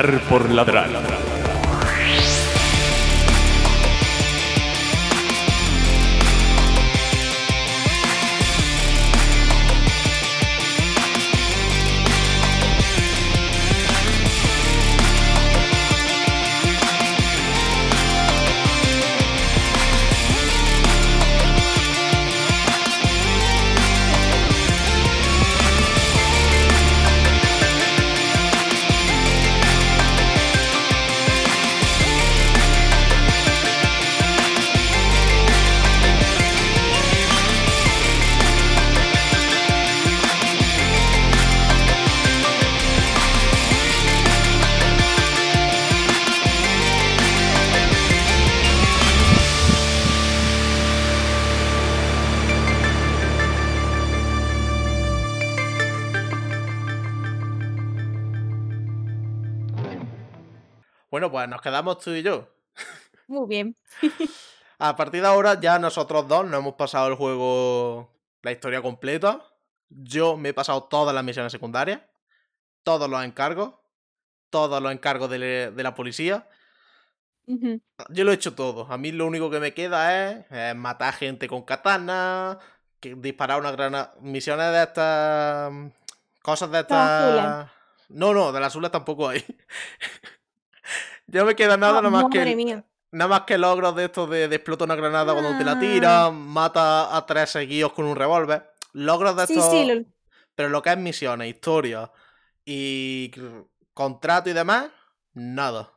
Ladrar por ladrar. Pues nos quedamos tú y yo. Muy bien. A partir de ahora ya nosotros dos nos hemos pasado el juego, la historia completa. Yo me he pasado todas las misiones secundarias, todos los encargos, todos los encargos de, le- de la policía. Yo lo he hecho todo. A mí lo único que me queda es, matar gente con katana, que disparar una granada. Misiones de estas. Cosas de estas. No, no, de las azules tampoco hay. ya me queda nada, nada más que. mía. Nada más que logros de estos de, de explota una granada cuando te la Ah. tiras, mata a tres seguidos con un revólver. Logros de Sí, estos. sí, lo- Pero lo que es misiones, historia y contrato y demás, nada.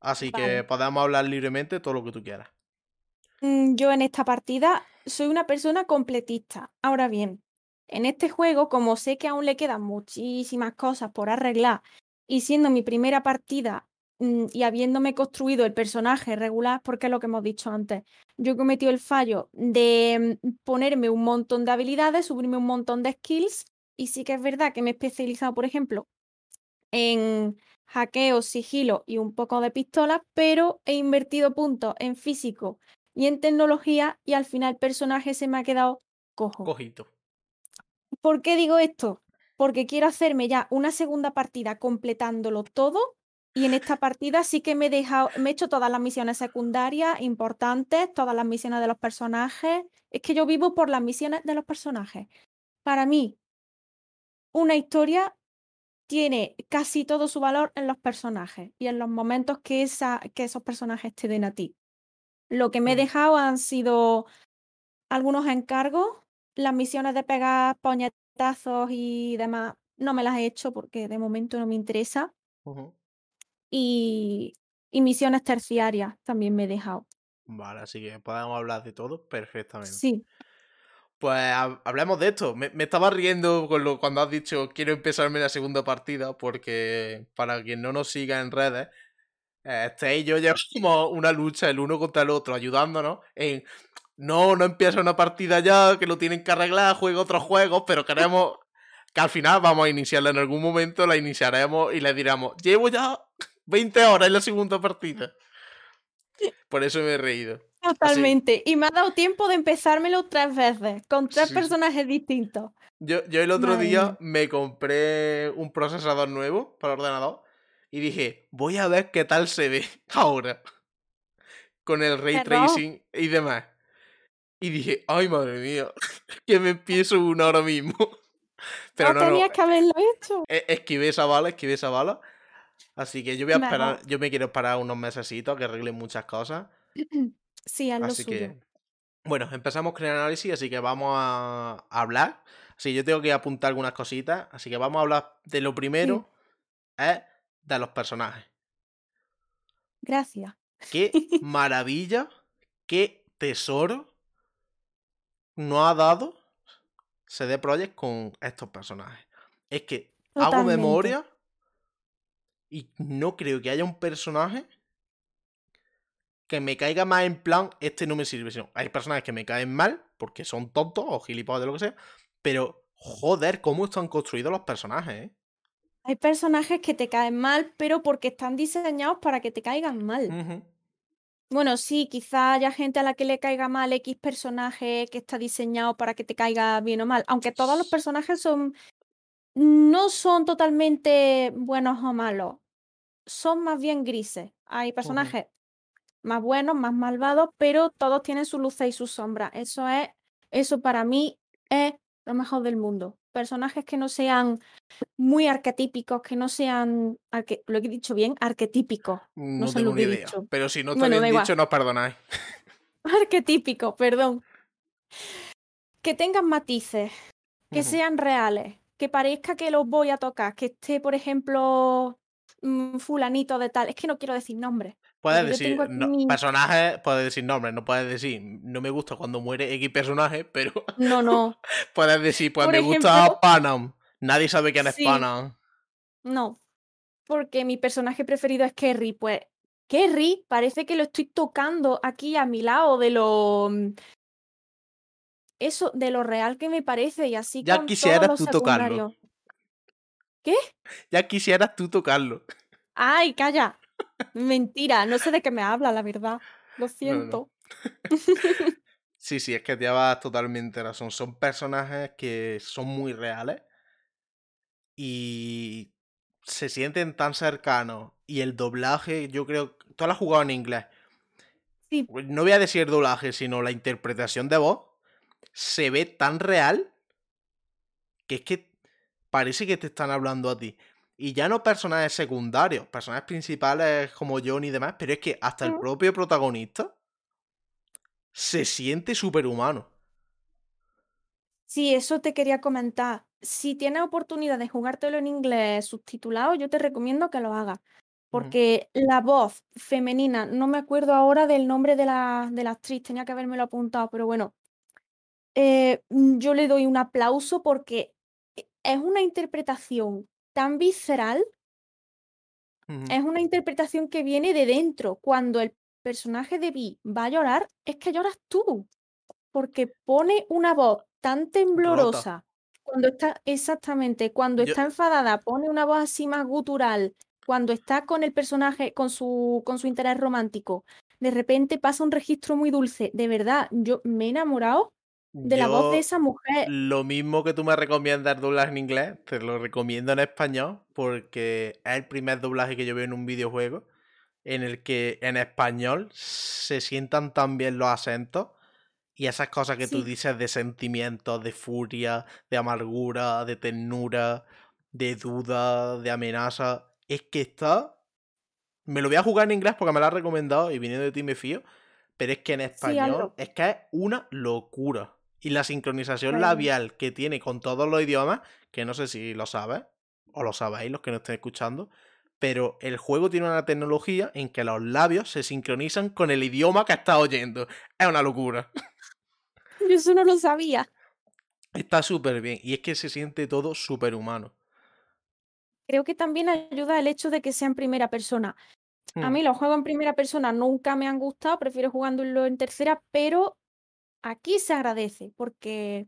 Así que podemos hablar libremente todo lo que tú quieras. Mm, Yo en esta partida soy una persona completista. Ahora bien, en este juego, como sé que aún le quedan muchísimas cosas por arreglar y siendo mi primera partida y habiéndome construido el personaje regular, porque es lo que hemos dicho antes, yo he cometido el fallo de mm, ponerme un montón de habilidades, subirme un montón de skills y sí que es verdad que me he especializado, por ejemplo, en hackeo, sigilo y un poco de pistola, pero he invertido puntos en físico y en tecnología y al final el personaje se me ha quedado cojo. Cojito. ¿Por qué digo esto? Porque quiero hacerme ya una segunda partida completándolo todo y en esta partida sí que me he dejado, me he hecho todas las misiones secundarias importantes, todas las misiones de los personajes. Es que yo vivo por las misiones de los personajes. Para mí, una historia tiene casi todo su valor en los personajes y en los momentos que, esa, que esos personajes te den a ti. Lo que me he dejado han sido algunos encargos, las misiones de pegar puñetazos y demás, no me las he hecho porque de momento no me interesa. Ujú. Y, y misiones terciarias también me he dejado. Vale, así que podemos hablar de todo perfectamente. Sí, Pues hab- hablemos de esto. Me, me estaba riendo con lo, cuando has dicho quiero empezarme la segunda partida, porque para quien no nos siga en redes, este y yo llevamos una lucha el uno contra el otro, ayudándonos en no, no empieza una partida ya, que lo tienen que arreglar, juega otros juegos, pero queremos que al final vamos a iniciarla en algún momento, la iniciaremos y le diremos, llevo ya 20 horas en la segunda partida. Por eso me he reído. Así, totalmente. Y me ha dado tiempo de empezármelo tres veces, con tres sí, personajes distintos. Yo, yo el otro Madre día me compré un procesador nuevo para ordenador y dije, voy a ver qué tal se ve ahora con el ray tracing y demás. Y dije, ay madre mía, que me empiezo una ahora mismo. Pero No no, no, tenías que haberlo hecho. e- esquivé esa bala, esquivé esa bala. Así que yo voy a esperar, yo me quiero esperar unos mesecitos a que arreglen muchas cosas. Sí, haz lo Así suyo. que, bueno, empezamos con el análisis, así que vamos a hablar. Sí, yo tengo que apuntar algunas cositas, así que vamos a hablar de lo Sí, primero, es de los personajes. gracias. Qué maravilla, qué tesoro nos ha dado CD Projekt con estos personajes. Es que hago memoria y no creo que haya un personaje que me caiga más en plan, este no me sirve. sino hay personajes que me caen mal porque son tontos o gilipollas de lo que sea, pero joder, cómo están construidos los personajes, ¿eh? Hay personajes que te caen mal, pero porque están diseñados para que te caigan mal. Bueno, sí, quizá haya gente a la que le caiga mal X personaje que está diseñado para que te caiga bien o mal, aunque todos los personajes son no son totalmente buenos o malos. Son más bien grises. Hay personajes más buenos, más malvados, pero todos tienen su luz y su sombra. Eso es, eso para mí es lo mejor del mundo. Personajes que no sean muy arquetípicos, que no sean, lo he dicho bien, arquetípicos. No, sé lo que idea. Dicho. Pero si no está bien dicho, no perdonáis. Arquetípico, perdón. Que tengan matices, que sean reales, que parezca que los voy a tocar, que esté, por ejemplo, fulanito de tal. Es que no quiero decir nombres. Puedes decir personajes, puedes decir nombres, no puedes decir no me gusta cuando muere X personaje, pero. No, no. puedes decir, pues me gusta Panam. Nadie sabe quién es Panam. No. Porque mi personaje preferido es Kerry. Pues Kerry parece que lo estoy tocando aquí a mi lado de lo. Mm, eso, de lo real que me parece. Y así ya quisieras tú tocarlo. ¿Qué? Ya quisieras tú tocarlo. Ay, calla. Mentira, no sé de qué me habla, la verdad. Lo siento. sí, sí, es que te llevas totalmente razón. Son personajes que son muy reales y se sienten tan cercanos. Y el doblaje, yo creo. Tú lo has jugado en inglés. Sí. Pues no voy a decir doblaje, sino la interpretación de voz. Se ve tan real que es que parece que te están hablando a ti. Y ya no personajes secundarios, personajes principales como John y demás, pero es que hasta el propio protagonista se siente superhumano. Sí, eso te quería comentar. Si tienes oportunidad de jugártelo en inglés subtitulado, yo te recomiendo que lo hagas. Porque la voz femenina, no me acuerdo ahora del nombre de la, de la actriz, tenía que habérmelo apuntado, pero bueno, eh, yo le doy un aplauso porque es una interpretación tan visceral, es una interpretación que viene de dentro. Cuando el personaje de Vi va a llorar, es que lloras tú, porque pone una voz tan temblorosa. Cuando está, exactamente, cuando está enfadada, pone una voz así más gutural. Cuando está con el personaje, con su, con su interés romántico, de repente pasa un registro muy dulce. De verdad, yo me he enamorado de la voz de esa mujer. Lo mismo que tú me recomiendas doblaje en inglés, te lo recomiendo en español porque es el primer doblaje que yo veo en un videojuego en el que en español se sientan tan bien los acentos y esas cosas que tú dices de sentimientos, de furia, de amargura, de ternura, de duda, de amenaza, es que está... Me lo voy a jugar en inglés porque me lo has recomendado y viniendo de ti me fío, pero es que en español es que es una locura y la sincronización labial que tiene con todos los idiomas, que no sé si lo sabes o lo sabéis los que no estén escuchando, pero el juego tiene una tecnología en que los labios se sincronizan con el idioma que estás oyendo. Es una locura. Yo eso no lo sabía. Está súper bien y es que se siente todo súper humano. Creo que también ayuda el hecho de que sea en primera persona. A Hmm. mí los juegos en primera persona nunca me han gustado, prefiero jugándolo en tercera, pero Aquí se agradece porque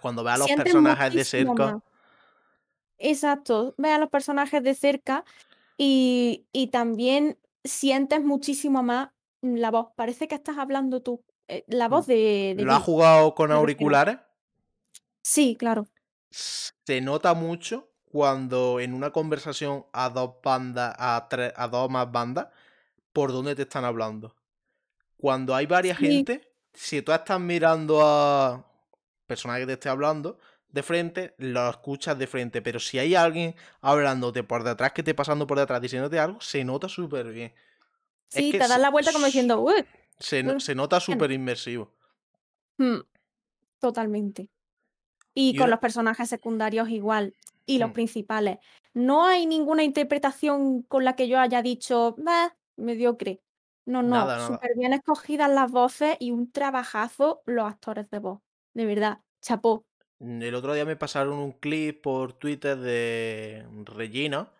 cuando veas los personajes de cerca. Exacto, ve a los personajes de cerca y, también sientes muchísimo más la voz. Parece que estás hablando tú. Eh, la voz mm, de. ¿Lo has jugado con auriculares? Sí, claro. Se nota mucho cuando en una conversación a dos bandas, a, tres, a dos más bandas, por dónde te están hablando. Cuando hay varias gente, si tú estás mirando a personaje que te esté hablando de frente, lo escuchas de frente. Pero si hay alguien hablándote por detrás, que esté pasando por detrás diciéndote algo, se nota súper bien. Sí, te das la vuelta como diciendo, se, nota súper inmersivo. Mm, totalmente. Y, con los personajes secundarios igual. Y los mm. principales. No hay ninguna interpretación con la que yo haya dicho, mediocre. No, no, súper bien escogidas las voces y un trabajazo los actores de voz. De verdad, chapó. Mm, el otro día me pasaron un clip por Twitter de Regina,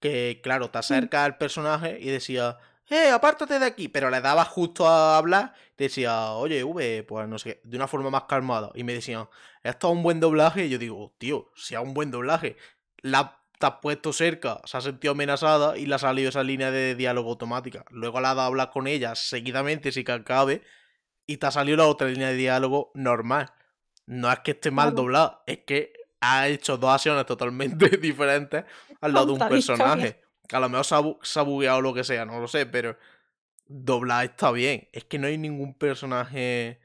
que claro, te acerca al personaje y decía, ¡eh, apártate de aquí! Pero le daba justo a hablar, decía, oye, V, pues no sé, de una forma más calmada. Y me decían, esto es un buen doblaje. Y yo digo, tío, si es un buen doblaje. La te has puesto cerca, se ha sentido amenazada y le ha salido esa línea de diálogo automática. Luego le ha dado a hablar con ella seguidamente si que acabe y te ha salido la otra línea de diálogo normal. No es que esté mal doblada, es que ha hecho dos acciones totalmente diferentes al lado de un personaje. Que a lo mejor se ha, se ha bugueado lo que sea, no lo sé, pero doblar está bien. Es que no hay ningún personaje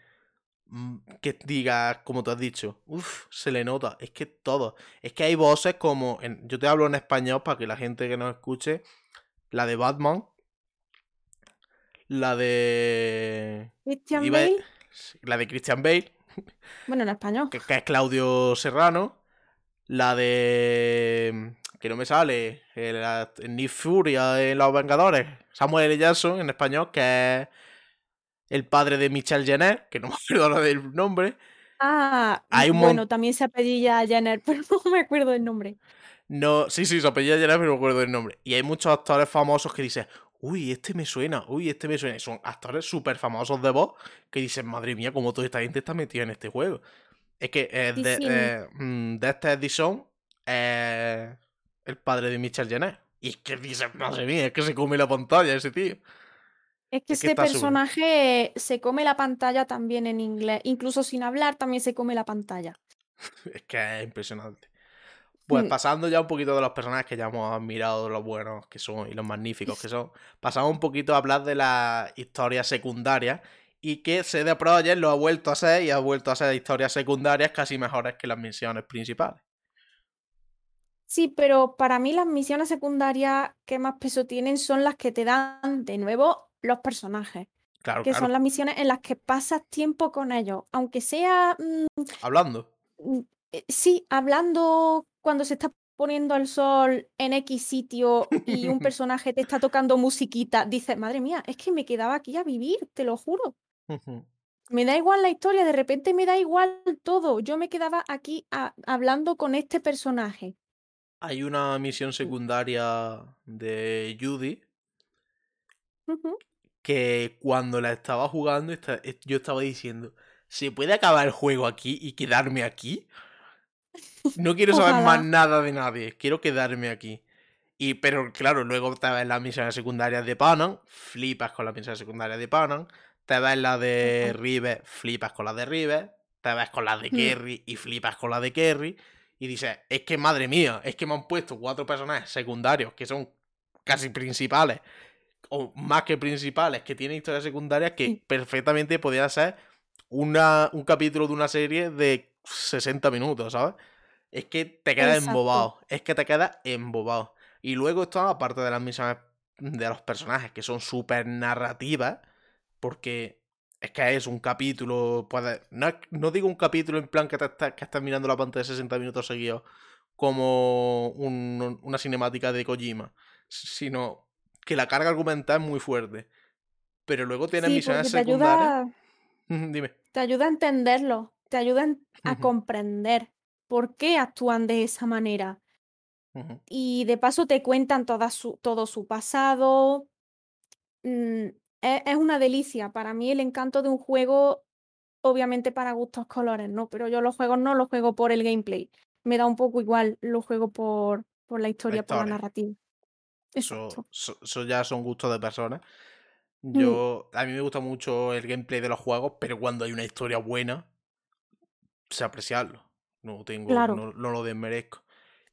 que diga, como tú has dicho, uff, se le nota. Es que todo. Es que hay voces como. en- yo te hablo en español para que la gente que nos escuche. La de Batman. La de. Christian iba Bale, La de Christian Bale. bueno, en español. que, que es Claudio Serrano. La de. Que no me sale. El, el Nick Furia en Los Vengadores. Samuel L. Jackson en español, que es el padre de Michelle Jenner, que no me acuerdo ahora del nombre. Ah, Hay un mon- bueno, también se apellida Jenner, pero no me acuerdo el nombre. No, sí, sí, su apellido es Jenner, pero no me acuerdo del nombre. Y hay muchos actores famosos que dicen, uy, este me suena, uy, este me suena. Y son actores súper famosos de voz que dicen, madre mía, cómo toda esta gente está metida en este juego. Es que eh, de, eh, mm, de este Edison el padre de Michelle Jenner. Y es que dices, madre mía, es que se come la pantalla ese tío. Es que Es que ese está súper- personaje se come la pantalla también en inglés. Incluso sin hablar también se come la pantalla. Es que es impresionante. Pues Mm. pasando ya un poquito de los personajes que ya hemos admirado, los buenos que son y los magníficos que son, pasamos un poquito a hablar de las historias secundarias y que CD Projekt lo ha vuelto a hacer y ha vuelto a hacer historias secundarias casi mejores que las misiones principales. Sí, pero para mí las misiones secundarias que más peso tienen son las que te dan de nuevo los personajes, Claro, que claro. son las misiones en las que pasas tiempo con ellos, aunque sea, mm, Hablando. mm, eh, sí, hablando cuando se está poniendo el sol en X sitio y un personaje te está tocando musiquita, dices, madre mía, es que me quedaba aquí a vivir, te lo juro. Me da igual la historia, de repente me da igual todo. Yo me quedaba aquí a- hablando con este personaje. Hay una misión secundaria de Judy. Que cuando la estaba jugando yo estaba diciendo, ¿se puede acabar el juego aquí y quedarme aquí? No quiero saber más nada de nadie, quiero quedarme aquí. Y pero claro, luego te ves las misiones secundarias de Panam, flipas con las misiones secundarias de Panam, te ves la de. River, flipas con las de River, te ves con las de Mm. Kerry y flipas con las de Kerry. Y dices, es que madre mía, es que me han puesto cuatro personajes secundarios que son casi principales, o más que principales, que tienen historias secundarias que perfectamente podrían ser una, un capítulo de una serie de 60 minutos, ¿sabes? Es que te quedas Exacto. embobado, es que te quedas embobado. Y luego está, aparte de las misiones de los personajes, que son súper narrativas, porque es que es un capítulo, puede, no, no digo un capítulo en plan que, te estás, que estás mirando la pantalla 60 minutos seguidos como un- una cinemática de Kojima, sino que la carga argumental es muy fuerte. Pero luego tienes Sí, misiones te secundarias. ayuda, Dime. te ayuda a entenderlo, te ayuda en- a comprender por qué actúan de esa manera. Y de paso te cuentan toda su, todo su pasado. Mm, es, es una delicia. Para mí el encanto de un juego, obviamente para gustos colores, ¿no? Pero yo los juegos no los juego por el gameplay. Me da un poco igual, los juego por, por la historia, por la narrativa. Eso, eso- eso ya son gustos de personas. Mm, Yo, a mí me gusta mucho el gameplay de los juegos, pero cuando hay una historia buena, sé apreciarlo. No tengo, claro. no, no lo desmerezco.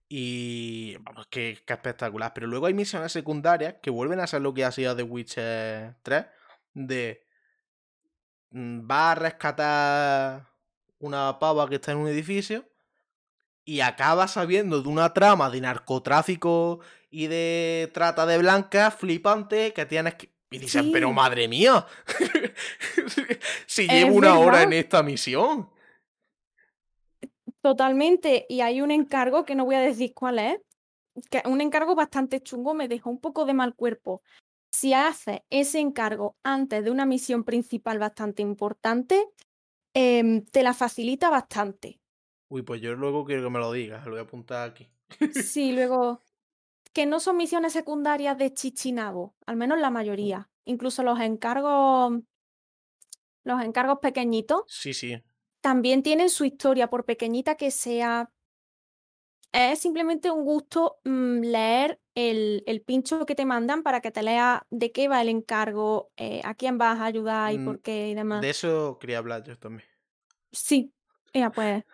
Y vamos, que, que espectacular. Pero luego hay misiones secundarias que vuelven a ser lo que hacía The Witcher 3. De mm, va a rescatar una pava que está en un edificio y acaba sabiendo de una trama de narcotráfico y de trata de blancas flipante que tienes que... Y dicen, pero madre mía, si es llevo una hora en esta misión. Totalmente. Y hay un encargo que no voy a decir cuál es, que un encargo bastante chungo, me dejó un poco de mal cuerpo. Si haces ese encargo antes de una misión principal bastante importante, em, te la facilita bastante. Uy, pues yo luego quiero que me lo digas, lo voy a apuntar aquí. Sí, luego, que no son misiones secundarias de Chichinabo, al menos la mayoría. Incluso los encargos, los encargos pequeñitos Sí, sí. también tienen su historia, por pequeñita que sea. Es simplemente un gusto mm, leer el, el pincho que te mandan para que te lea de qué va el encargo, eh, a quién vas a ayudar y Mm, por qué y demás. De eso quería hablar yo también. Sí, ya pues.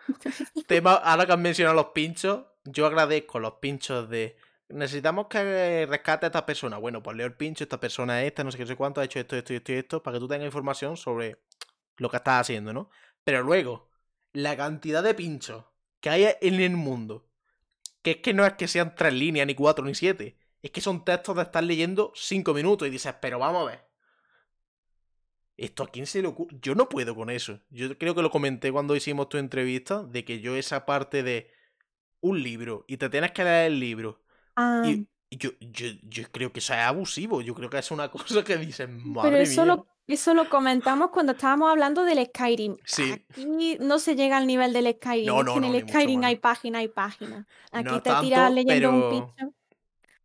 Tema, ahora que has mencionado los pinchos, yo agradezco los pinchos de necesitamos que rescate a esta persona. Bueno, pues leo el pincho, esta persona es esta, no sé qué, no sé cuánto, ha hecho esto, esto, esto y esto, para que tú tengas información sobre lo que estás haciendo, ¿no? Pero luego, la cantidad de pinchos que hay en el mundo, que es que no es que sean tres líneas, ni cuatro, ni siete, es que son textos de estar leyendo cinco minutos y dices, pero vamos a ver. ¿Esto a quién se le ocurre? Yo no puedo con eso. Yo creo que lo comenté cuando hicimos tu entrevista, de que yo esa parte de un libro y te tienes que leer el libro. Ah, Y yo, yo, yo creo que eso es abusivo. Yo creo que es una cosa que pero madre eso mía. lo, eso lo comentamos cuando estábamos hablando del Skyrim. Sí. Aquí no se llega al nivel del Skyrim. No, no, en no, el Skyrim hay página y página. Aquí No te tanto, tiras leyendo un pero- pincho.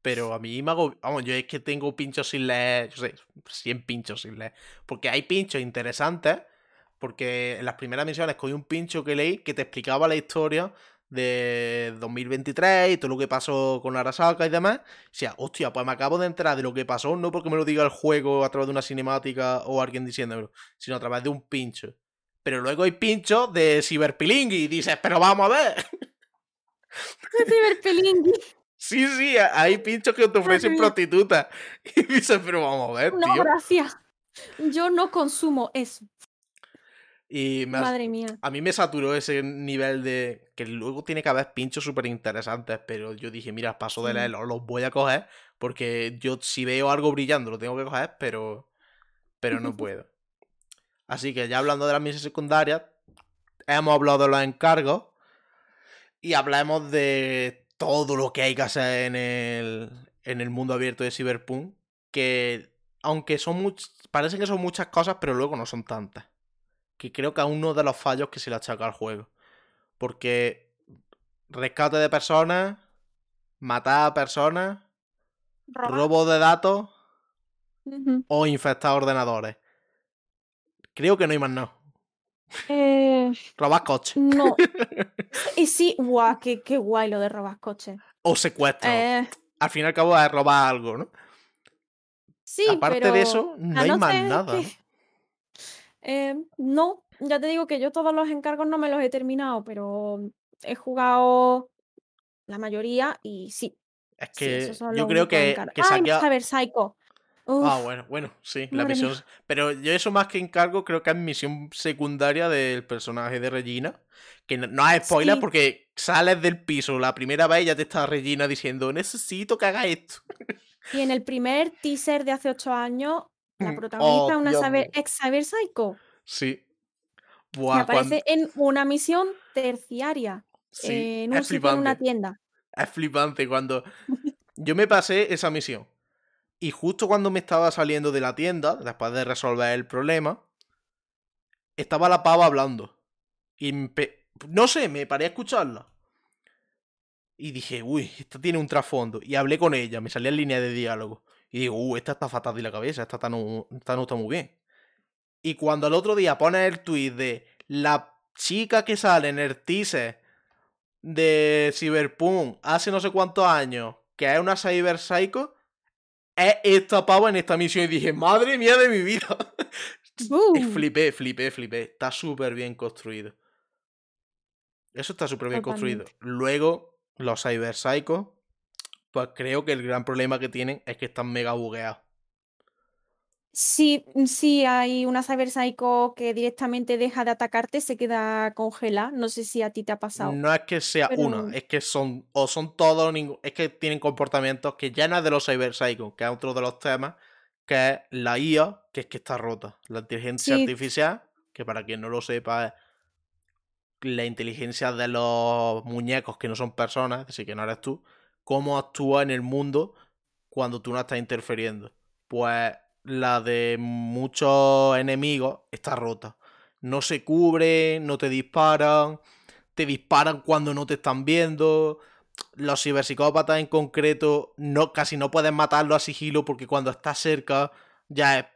Pero a mí me hago. Vamos, yo es que tengo pinchos sin leer. Yo sé, 100 pinchos sin leer. Porque hay pinchos interesantes. Porque en las primeras misiones cogí un pincho que leí que te explicaba la historia de 2023 y todo lo que pasó con Arasaka y demás. O sea, hostia, pues me acabo de enterar de lo que pasó, no porque me lo diga el juego a través de una cinemática o alguien diciéndomelo, sino a través de un pincho. Pero luego hay pinchos de Cyberpilling y dices, pero vamos a ver. Cyberpelingui. Sí, sí, hay pinchos que te ofrecen prostitutas. Y dices, pero vamos a ver, No, tío. gracias. Yo no consumo eso. Y me has- Madre mía. a mí me saturó ese nivel de. Que luego tiene que haber pinchos súper interesantes, pero yo dije, mira, paso de leerlos, los voy a coger, porque yo si veo algo brillando lo tengo que coger, pero. Pero no puedo. Así que ya hablando de las misiones secundarias, hemos hablado de los encargos y hablemos de todo lo que hay que hacer en el, en el mundo abierto de Cyberpunk, que aunque son much- parecen que son muchas cosas, pero luego no son tantas. Que creo que es uno de los fallos que se le achaca al juego. Porque rescate de personas, matar a personas, robo de datos o infectar ordenadores. Creo que no hay más nada. Eh, Robar coches. no. Y sí, guau, qué, qué guay lo de robar coches. O secuestro. Eh, Al fin y al cabo es robar algo, ¿no? sí, Aparte pero de eso, no hay más nada. que- ¿no? Eh, no, ya te digo que yo todos los encargos no me los he terminado, pero he jugado la mayoría y sí, Es que yo creo que, que ¡Ay, saque a- Cyber Psycho! Ah, bueno, bueno, sí, la mía. misión. Pero yo eso más que encargo, creo que es misión secundaria del personaje de Regina. Que no, no es spoiler Sí. porque sales del piso la primera vez y ya te está Regina diciendo, necesito que hagas esto. Y en el primer teaser de hace ocho años, la Mm, protagonista oh, es una ex Cyber Psycho. Sí. Buah, cuan- aparece en una misión terciaria, sí, eh, en un es sitio en una tienda. Es flipante cuando. Yo me pasé esa misión. Y justo cuando me estaba saliendo de la tienda, después de resolver el problema, estaba la pava hablando. Y no sé, me paré a escucharla. Y dije, uy, esta tiene un trasfondo. Y hablé con ella, me salía en línea de diálogo. Y digo, uy, esta está fatal de la cabeza, esta, está no, esta no está muy bien. Y cuando al otro día pones el tweet de la chica que sale en el teaser de Cyberpunk hace no sé cuántos años, que es una Cyber Psycho, es esta pava en esta misión. Y dije, madre mía de mi vida. Y flipé, flipé, flipé. Está súper bien construido. Eso está súper bien construido. Luego, los Cyber Psycho, pues creo que el gran problema que tienen es que están mega bugueados. Sí, sí, hay una Cyber Psycho que directamente deja de atacarte, se queda congelada. No sé si a ti te ha pasado. No es que sea Pero- una, es que son, o son todos, es que tienen comportamientos que ya no es de los Cyber Psycho, que es otro de los temas, que es la IA, que es que está rota. La inteligencia Sí. artificial, que para quien no lo sepa es la inteligencia de los muñecos que no son personas, decir, que no eres tú, cómo actúa en el mundo cuando tú no estás interfiriendo. Pues la de muchos enemigos está rota. No se cubre, no te disparan, te disparan cuando no te están viendo. Los ciberpsicópatas en concreto no, casi no puedes matarlo a sigilo porque cuando estás cerca ya es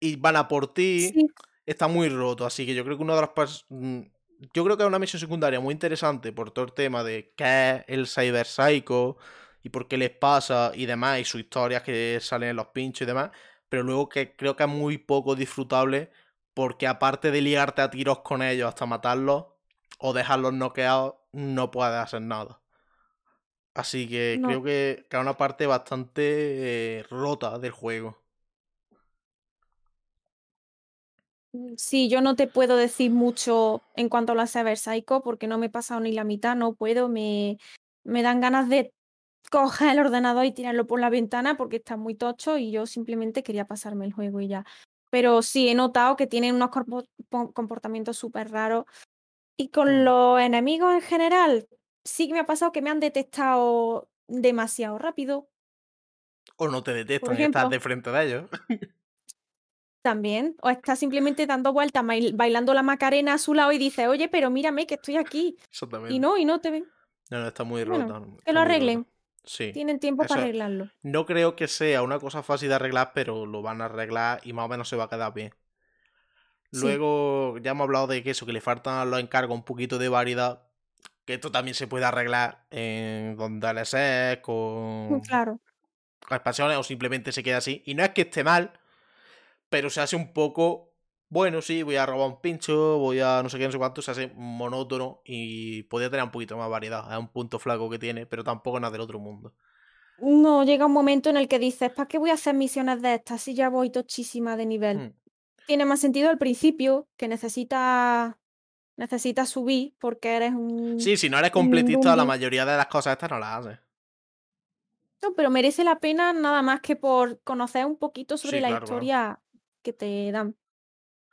y van a por ti Sí, está muy roto. Así que yo creo que una de las mm, Yo creo que es una misión secundaria muy interesante por todo el tema de qué es el Cyber Psycho y por qué les pasa y demás, y sus historias que salen en los pinchos y demás. Pero luego que creo que es muy poco disfrutable porque aparte de liarte a tiros con ellos hasta matarlos o dejarlos noqueados, no puedes hacer nada. Así que No. creo que que es una parte bastante eh, rota del juego. Mm, Sí, yo no te puedo decir mucho en cuanto a la Cyber Psycho porque no me he pasado ni la mitad, no puedo, me, me dan ganas de coger el ordenador y tirarlo por la ventana porque está muy tocho y yo simplemente quería pasarme el juego y ya. Pero sí, he notado que tienen unos comportamientos súper raros. Y con Mm. los enemigos en general, sí que me ha pasado que me han detectado demasiado rápido. O no te detectan estás de frente de ellos. también, o está simplemente dando vueltas, bail- bailando la Macarena a su lado y dice, oye, pero mírame que estoy aquí. Y no, y no te ven. No, no, está muy Bueno, rota. que lo arreglen. Sí. Tienen tiempo para arreglarlo. no creo que sea una cosa fácil de arreglar, pero lo van a arreglar y más o menos se va a quedar bien. Sí, Luego ya hemos hablado de que eso, que le faltan los encargos un poquito de variedad. Que esto también se puede arreglar en con DLSS, con, claro. con expansiones o simplemente se queda así. Y no es que esté mal, pero se hace un poco. Bueno, sí, voy a robar un pincho, voy a no sé qué, no sé cuánto, se hace monótono y podría tener un poquito más variedad. Es un punto flaco que tiene, pero tampoco es nada del otro mundo. No, llega un momento en el que dices, ¿para qué voy a hacer misiones de estas si ya voy tochísima de nivel? Hmm. Tiene más sentido al principio, que necesitas necesitas subir porque eres un, Sí, si no eres completista, la mayoría de las cosas estas no las haces. No, pero merece la pena nada más que por conocer un poquito sobre Sí, la claro, claro. Que te dan.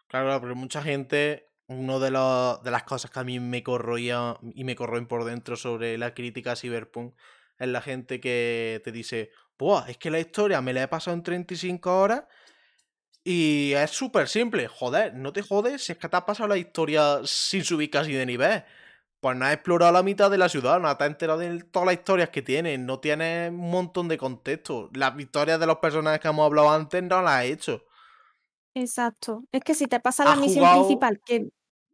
Claro, pero mucha gente, una de, los- de las cosas que a mí me corroía y me corroen por dentro sobre la crítica a Cyberpunk es la gente que te dice, Buah, es que la historia me la he pasado en 35 horas y es súper simple. Joder, no te jodes si es que te has pasado la historia sin subir casi de nivel. Pues no has explorado la mitad de la ciudad, no te has enterado de todas las historias que tienen, no tienes un montón de contexto. Las historias de los personajes que hemos hablado antes no las has hecho. Exacto. Es que si te pasa la misión principal, que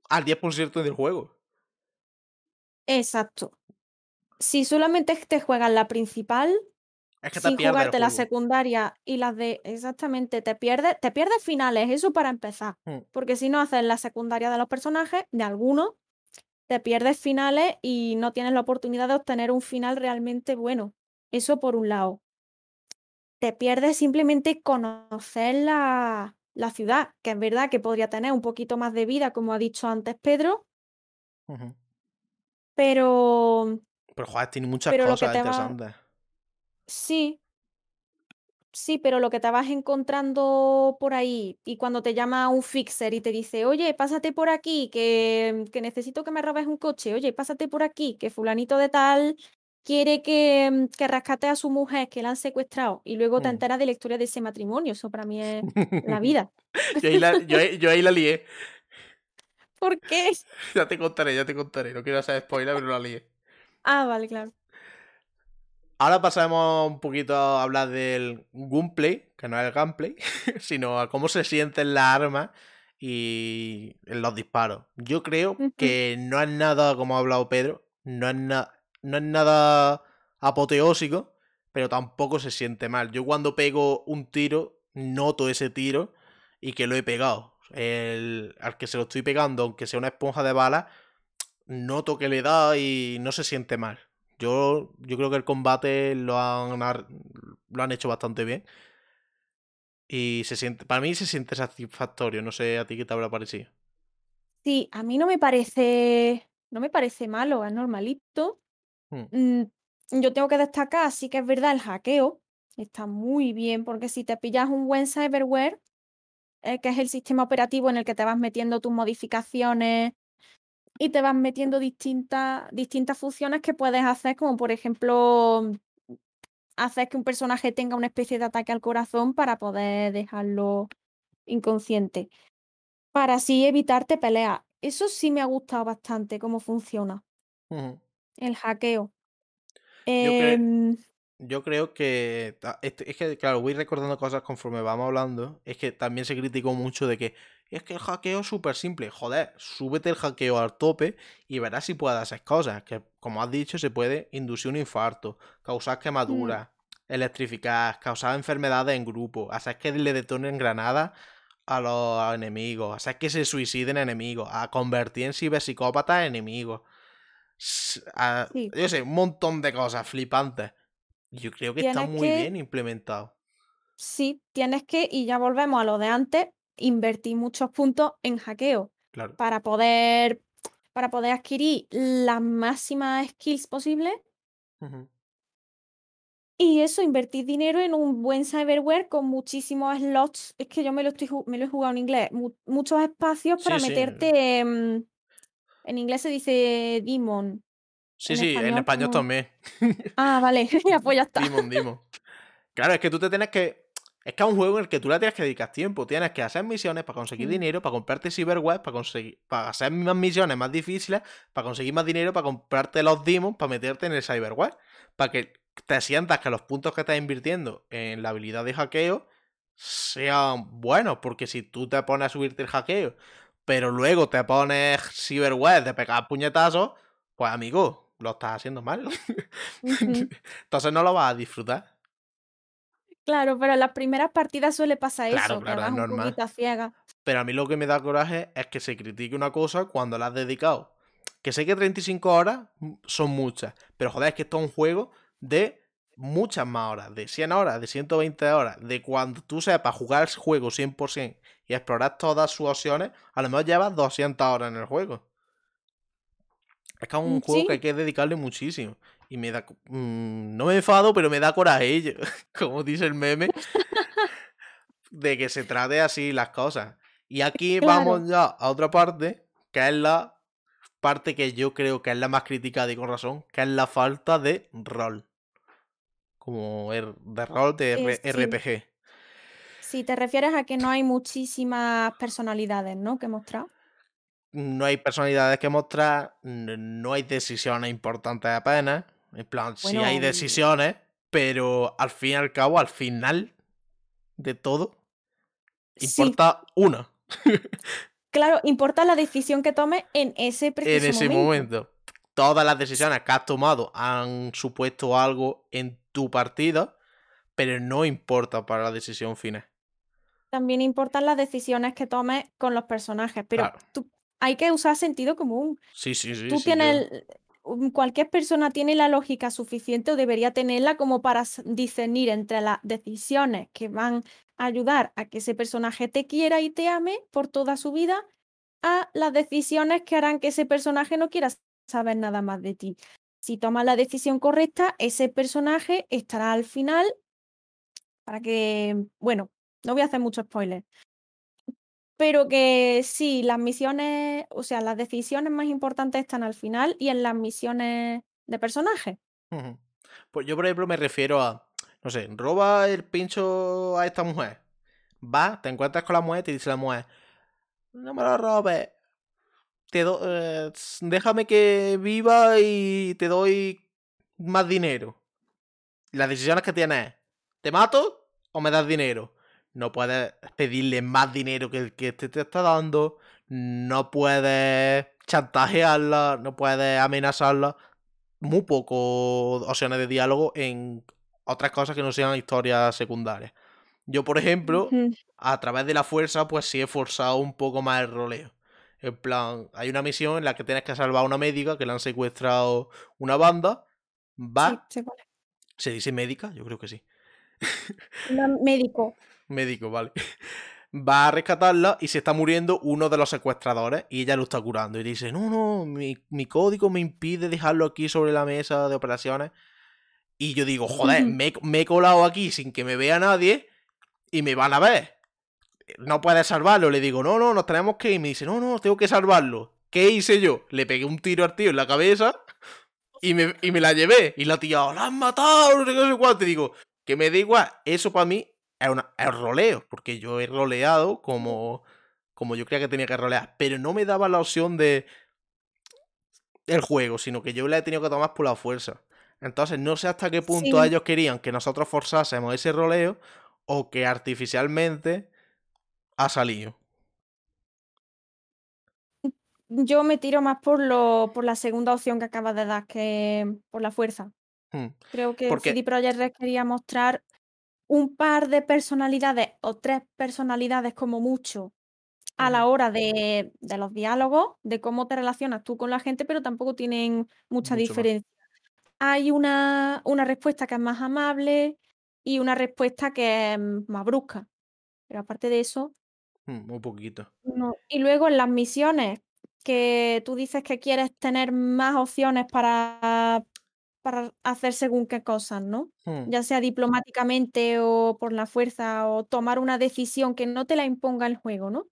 al 10% del juego. exacto. Si solamente te juegas la principal, Es que te sin jugarte la secundaria y las de exactamente, te pierdes, te pierdes finales, eso para empezar. Hmm. Porque si no haces la secundaria de los personajes, de algunos, te pierdes finales y no tienes la oportunidad de obtener un final realmente bueno. Eso por un lado. Te pierdes simplemente conocer la, la ciudad, que es verdad que podría tener un poquito más de vida, como ha dicho antes Pedro, pero Pero joder, tiene muchas pero cosas va, interesantes. sí, sí, pero lo que te vas encontrando por ahí y cuando te llama un fixer y te dice, oye, pásate por aquí, que, que necesito que me robes un coche, oye, pásate por aquí, que fulanito de tal quiere que, mm, que rescate a su mujer, que la han secuestrado, y luego te Mm. enteras de la historia de ese matrimonio, eso para mí es la vida. yo, ahí la, yo, ahí- yo ahí la lié. ¿Por qué? Ya te contaré, ya te contaré. No quiero hacer spoiler, pero la lié. Ah, vale, claro. Ahora pasamos un poquito a hablar del gunplay, que no es el gameplay, sino a cómo se sienten las armas y los disparos. Yo creo que no es nada, como ha hablado Pedro, no es, na- no es nada apoteósico, pero tampoco se siente mal. Yo cuando pego un tiro, noto ese tiro y que lo he pegado. El, al que se lo estoy pegando, aunque sea una esponja de balas, noto que le da y no se siente mal. Yo, yo creo que el combate lo han, lo han hecho bastante bien. Y se siente, para mí se siente satisfactorio. No sé a ti qué te habrá parecido. Sí, a mí no me parece, no me parece malo, es normalito. Hmm. Mm, yo tengo que destacar, sí que es verdad, el hackeo está muy bien, porque si te pillas un buen cyberware, eh, que es el sistema operativo en el que te vas metiendo tus modificaciones y te vas metiendo distintas, distintas funciones que puedes hacer, como por ejemplo hacer que un personaje tenga una especie de ataque al corazón para poder dejarlo inconsciente, para así evitarte peleas. Eso sí me ha gustado bastante cómo funciona. El hackeo. Yo, cre- Em, yo creo que. es que, claro, voy recordando cosas conforme vamos hablando. Es que también se criticó mucho de que. Es que el hackeo es súper simple. Joder, súbete el hackeo al tope y verás si puedes hacer cosas. Que, como has dicho, se puede inducir un infarto, causar mm, quemaduras, electrificar, causar enfermedades en grupo, hacer que le detonen granadas a los enemigos, hacer que se suiciden enemigos, a convertir en ciberpsicópatas enemigos. S- a- Sí. yo sé, un montón de cosas flipantes. Yo creo que está muy que- bien implementado. Sí, tienes que, y ya volvemos a lo de antes, invertir muchos puntos en hackeo Claro. para poder, para poder adquirir las máximas skills posibles y eso, invertir dinero en un buen cyberware con muchísimos slots. Es que yo me lo estoy me lo he jugado en inglés, mu- muchos espacios para Sí, meterte. En inglés se dice demon. Sí, En sí, en español, también. Ah, vale, ya, pues ya está. Dimon, Dimon. Claro, es que tú te tienes que. Es que es un juego en el que tú le tienes que dedicar tiempo. Tienes que hacer misiones para conseguir Mm. dinero, para comprarte cyberweb, para conseguir. para hacer más misiones más difíciles, para conseguir más dinero, para comprarte los demons, para meterte en el cyberweb. Para que te sientas que los puntos que estás invirtiendo en la habilidad de hackeo sean buenos. Porque si tú te pones a subirte el hackeo, pero luego te pones cyberweb de pegar puñetazos, pues amigo, lo estás haciendo mal. Entonces no lo vas a disfrutar. Claro, pero en las primeras partidas suele pasar Claro, eso, claro, que es un normal. poquito a ciegas. Pero a mí lo que me da coraje es que se critique una cosa cuando la has dedicado. Que sé que 35 horas mm, son muchas, pero joder, es que esto es un juego de muchas más horas, de 100 horas, de 120 horas, de cuando tú sepas jugar el juego 100% y explorar todas sus opciones, a lo mejor llevas 200 horas en el juego. Es que es un Mm, juego que hay que dedicarle muchísimo. Y me da... mm, no me enfado, pero me da coraje, como dice el meme, de que se trate así las cosas. Y aquí Claro. vamos ya a otra parte, que es la parte que yo creo que es la más criticada y con razón, que es la falta de rol. Como er- de rol de Eh, R- sí. Si te refieres a que no hay muchísimas personalidades, ¿no? Que mostrar. No hay personalidades que mostrar, no hay decisiones importantes apenas. En plan, sí hay Bueno, decisiones, pero al fin y al cabo, al final de todo, sí, importa una. claro, importa la decisión que tomes en ese en preciso ese momento. momento. Todas las decisiones que has tomado han supuesto algo en tu partida, pero no importa para la decisión final. También importan las decisiones que tomes con los personajes, pero Claro. tú, hay que usar sentido común. Sí, sí, sí. Tú sí, tienes, yo- cualquier persona tiene la lógica suficiente o debería tenerla como para discernir entre las decisiones que van a ayudar a que ese personaje te quiera y te ame por toda su vida, a las decisiones que harán que ese personaje no quiera saber nada más de ti. Si tomas la decisión correcta, ese personaje estará al final para que, bueno, no voy a hacer mucho spoiler, pero que sí, las misiones, o sea, las decisiones más importantes están al final y en las misiones de personaje. Pues yo, por ejemplo, me refiero a, no sé, roba el pincho a esta mujer. Va, te encuentras con la mujer y te dice la mujer, no me lo robes. Te do- eh, déjame que viva y te doy más dinero. Las decisiones que tienes es, ¿te mato o me das dinero? No puedes pedirle más dinero que el que te, te está dando. No puedes chantajearla, no puedes amenazarla. Muy poco opciones de diálogo en otras cosas que no sean historias secundarias. Yo, por ejemplo, a través de la fuerza, pues sí he forzado un poco más el roleo. En plan, hay una misión en la que tienes que salvar a una médica que le han secuestrado una banda. Va. ¿se dice médica? Yo creo que sí. Médico. Médico, vale. Va a rescatarla y se está muriendo uno de los secuestradores y ella lo está curando. Y dice, no, no, mi, mi código me impide dejarlo aquí sobre la mesa de operaciones. Y yo digo, joder, Ujú. me, he- me he colado aquí sin que me vea nadie y me van a ver. No puedes salvarlo. Le digo, no, no, nos tenemos que ir. Y me dice, no, no, tengo que salvarlo. ¿Qué hice yo? Le pegué un tiro al tío en la cabeza y me, y me la llevé. Y la tía, la han matado, no sé qué, no sé cuánto. Y digo, que me da igual. Eso para mí es, una, es roleo, porque yo he roleado como, como yo creía que tenía que rolear. Pero no me daba la opción de el juego, sino que yo la he tenido que tomar por la fuerza. Entonces no sé hasta qué punto Sí. ellos querían que nosotros forzásemos ese roleo o que artificialmente ha salido. Yo me tiro más por lo, por la segunda opción que acabas de dar, que por la fuerza. Hmm. Creo que Porque- CD Projekt Red quería mostrar un par de personalidades o tres personalidades como mucho a la hora de, de los diálogos, de cómo te relacionas tú con la gente, pero tampoco tienen mucha Mucho más. diferencia. Hay una, una respuesta que es más amable y una respuesta que es más brusca. Pero aparte de eso, Mm, un poquito. no. Y luego en las misiones, que tú dices que quieres tener más opciones para, para hacer según qué cosas, ¿no? Mm, Ya sea diplomáticamente o por la fuerza o tomar una decisión que no te la imponga el juego, ¿no?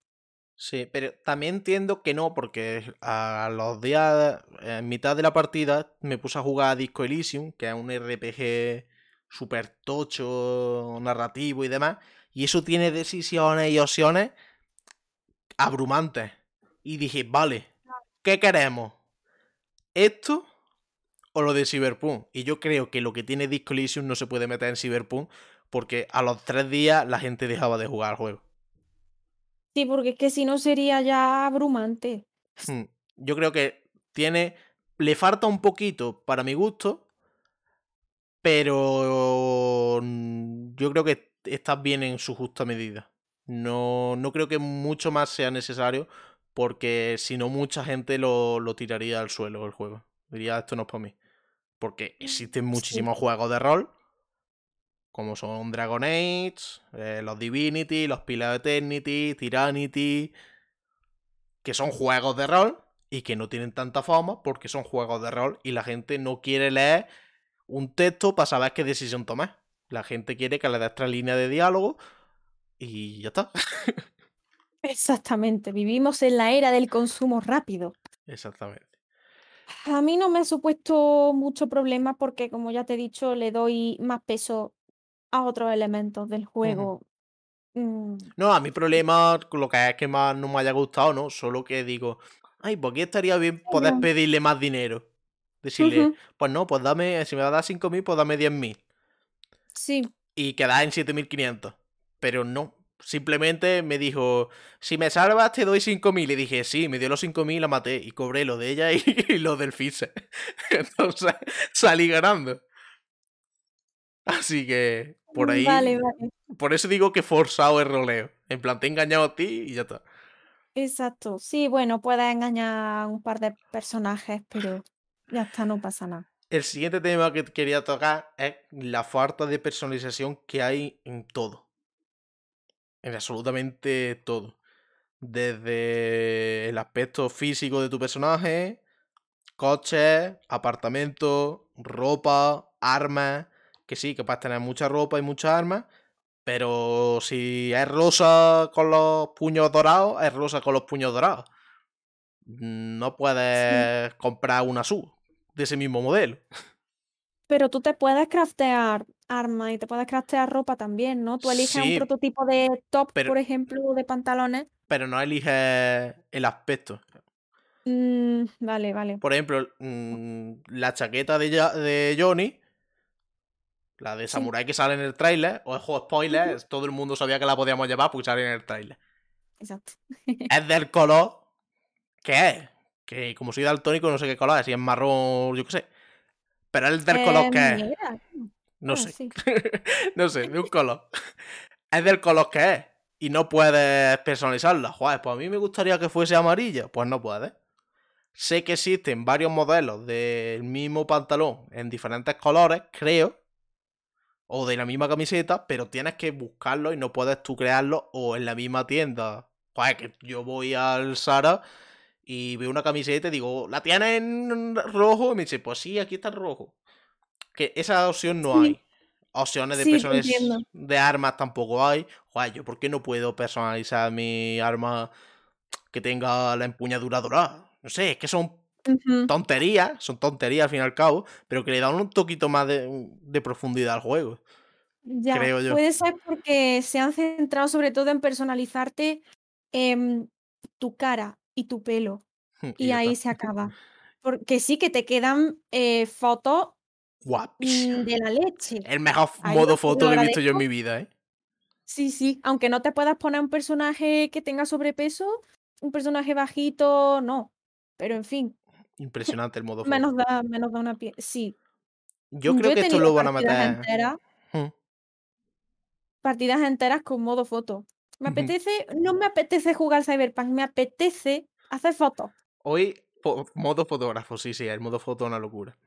Sí, pero también entiendo que no, porque a los días, en mitad de la partida, me puse a jugar a Disco Elysium, que es un RPG súper tocho, narrativo y demás, y eso tiene decisiones y opciones abrumantes. Y dije, vale, ¿qué queremos? ¿Esto o lo de Cyberpunk? Y yo creo que lo que tiene Disco Elysium no se puede meter en Cyberpunk, porque a los tres días la gente dejaba de jugar al juego. Sí, porque es que si no sería ya abrumante. Hmm, Yo creo que tiene. Le falta un poquito para mi gusto. Pero. Yo creo que está bien en su justa medida. No, no creo que mucho más sea necesario. Porque si no, mucha gente lo, lo tiraría al suelo el juego. Diría, esto no es para mí. Porque existen Sí. muchísimos juegos de rol. Como son Dragon Age, eh, los Divinity, los Pillars of Eternity, Tyrannity que son juegos de rol y que no tienen tanta fama porque son juegos de rol y la gente no quiere leer un texto para saber qué decisión tomar. La gente quiere que le des tres líneas de diálogo y ya está. Exactamente, vivimos en la era del consumo rápido. Exactamente. A mí no me ha supuesto mucho problema porque, como ya te he dicho, le doy más peso a otros elementos del juego. Mm, No, a mi problema, lo que es que más no me haya gustado, ¿no? Solo que digo, ay, pues aquí estaría bien poder pedirle más dinero. Decirle, pues no, pues dame, si me va a dar 5.000, pues dame 10.000. Sí, y quedar en 7500. Pero no. Simplemente me dijo, si me salvas te doy 5000. Y dije, sí, me dio los 5000 y la maté. Y cobré lo de ella y, y lo del Fise. Entonces salí ganando. Así que por ahí. vale, vale. Por eso digo que forzado el roleo. En plan, te he engañado a ti y ya está. Exacto. Sí, bueno, puedes engañar a un par de personajes, pero ya está, no pasa nada. El siguiente tema que quería tocar es la falta de personalización que hay en todo. En absolutamente todo. Desde el aspecto físico de tu personaje, coches, apartamentos, ropa, armas. Que sí, que puedes tener mucha ropa y muchas armas. Pero si es rosa con los puños dorados, es rosa con los puños dorados. No puedes comprar una SU de ese mismo modelo. Pero tú te puedes craftear armas y te puedes craftear ropa también, ¿no? Tú eliges Sí. un prototipo de top, Pero- por ejemplo, de pantalones. Pero no eliges el aspecto. Mm, vale, vale. Por ejemplo, mm, la chaqueta de, de Johnny, la de Sí. Samurai que sale en el tráiler, ojo, spoiler, todo el mundo sabía que la podíamos llevar porque sale en el tráiler. Exacto. Es del color que es. Que como soy daltónico no sé qué color es, si es marrón, yo qué sé. Pero es del color Eh, que es. No ah, sé, sí. no sé, de un color. es del color que es. Y no puedes personalizarla. Joder, pues a mí me gustaría que fuese amarilla. Pues no puedes. Sé que existen varios modelos del mismo pantalón en diferentes colores, creo. O de la misma camiseta, pero tienes que buscarlo y no puedes tú crearlo o en la misma tienda. Joder, que yo voy al Sara y veo una camiseta y digo, ¿la tienes en rojo? Y me dice, pues sí, aquí está rojo. Que esa opción no Sí. hay. Opciones de Sí, de armas tampoco hay. Joder, ¿yo por qué no puedo personalizar mi arma que tenga la empuñadura dorada? No sé, es que son Ujú. tonterías, son tonterías al fin y al cabo, pero que le dan un toquito más de, de profundidad al juego. Ya, creo yo. puede ser porque se han centrado sobre todo en personalizarte em, tu cara y tu pelo. Y, ya ahí está. se acaba. Porque sí que te quedan eh, fotos Guapísimo. mm, de la leche. El mejor modo foto que he visto yo en mi vida, ¿eh? Sí, sí. Aunque no te puedas poner un personaje que tenga sobrepeso, un personaje bajito, no. Pero en fin, Impresionante el modo foto. menos da, menos da una pie. Sí. Yo creo que esto lo van a meter. enteras, Hmm. partidas enteras con modo foto. Me apetece, no me apetece jugar Cyberpunk, me apetece hacer fotos. Hoy, modo fotógrafo, sí, sí, el modo foto es una locura.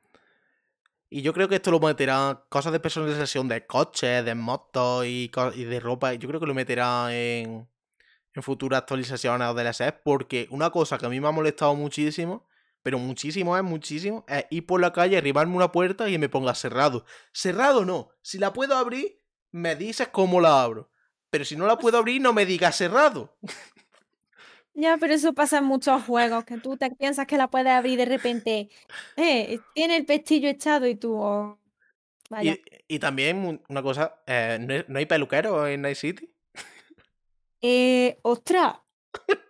Y yo creo que esto lo meterá cosas de personalización de coches, de motos y, de ropa. Yo creo que lo meterá en, en futuras actualizaciones o DLCs. Porque una cosa que a mí me ha molestado muchísimo, pero muchísimo es muchísimo, es ir por la calle, arribarme una puerta y me ponga cerrado. Cerrado no. Si la puedo abrir, me dices cómo la abro. Pero si no la puedo abrir, no me digas cerrado. Ya, pero eso pasa en muchos juegos, que tú te piensas que la puedes abrir y de repente, eh, tiene el pestillo echado y tú, oh, vaya. Y, y también un- una cosa, eh, ¿no, hay- no hay peluquero en Night City? Eh, ostras,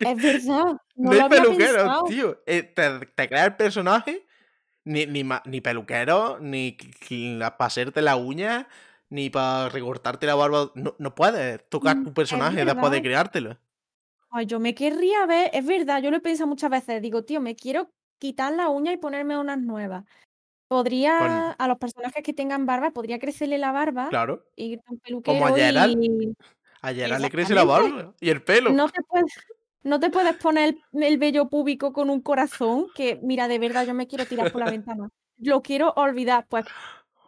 es verdad, no No hay peluquero, tío. Eh, te, te crea el personaje, ni, ni, ni peluquero, ni para hacerte la uña, ni para recortarte la barba. No, no puedes tocar Mm, tu personaje después de creártelo. Ay, yo me querría ver, es verdad, yo lo he pensado muchas veces, digo, tío, me quiero quitar la uña y ponerme unas nuevas. Podría, Con- a los personajes que tengan barba, podría crecerle la barba, claro. a un Como a peluquero Geralt. y... A le crece la barba y el pelo. No te puedes, no te puedes poner el, el vello púbico con un corazón que, mira, de verdad, yo me quiero tirar por la ventana. Lo quiero olvidar. Pues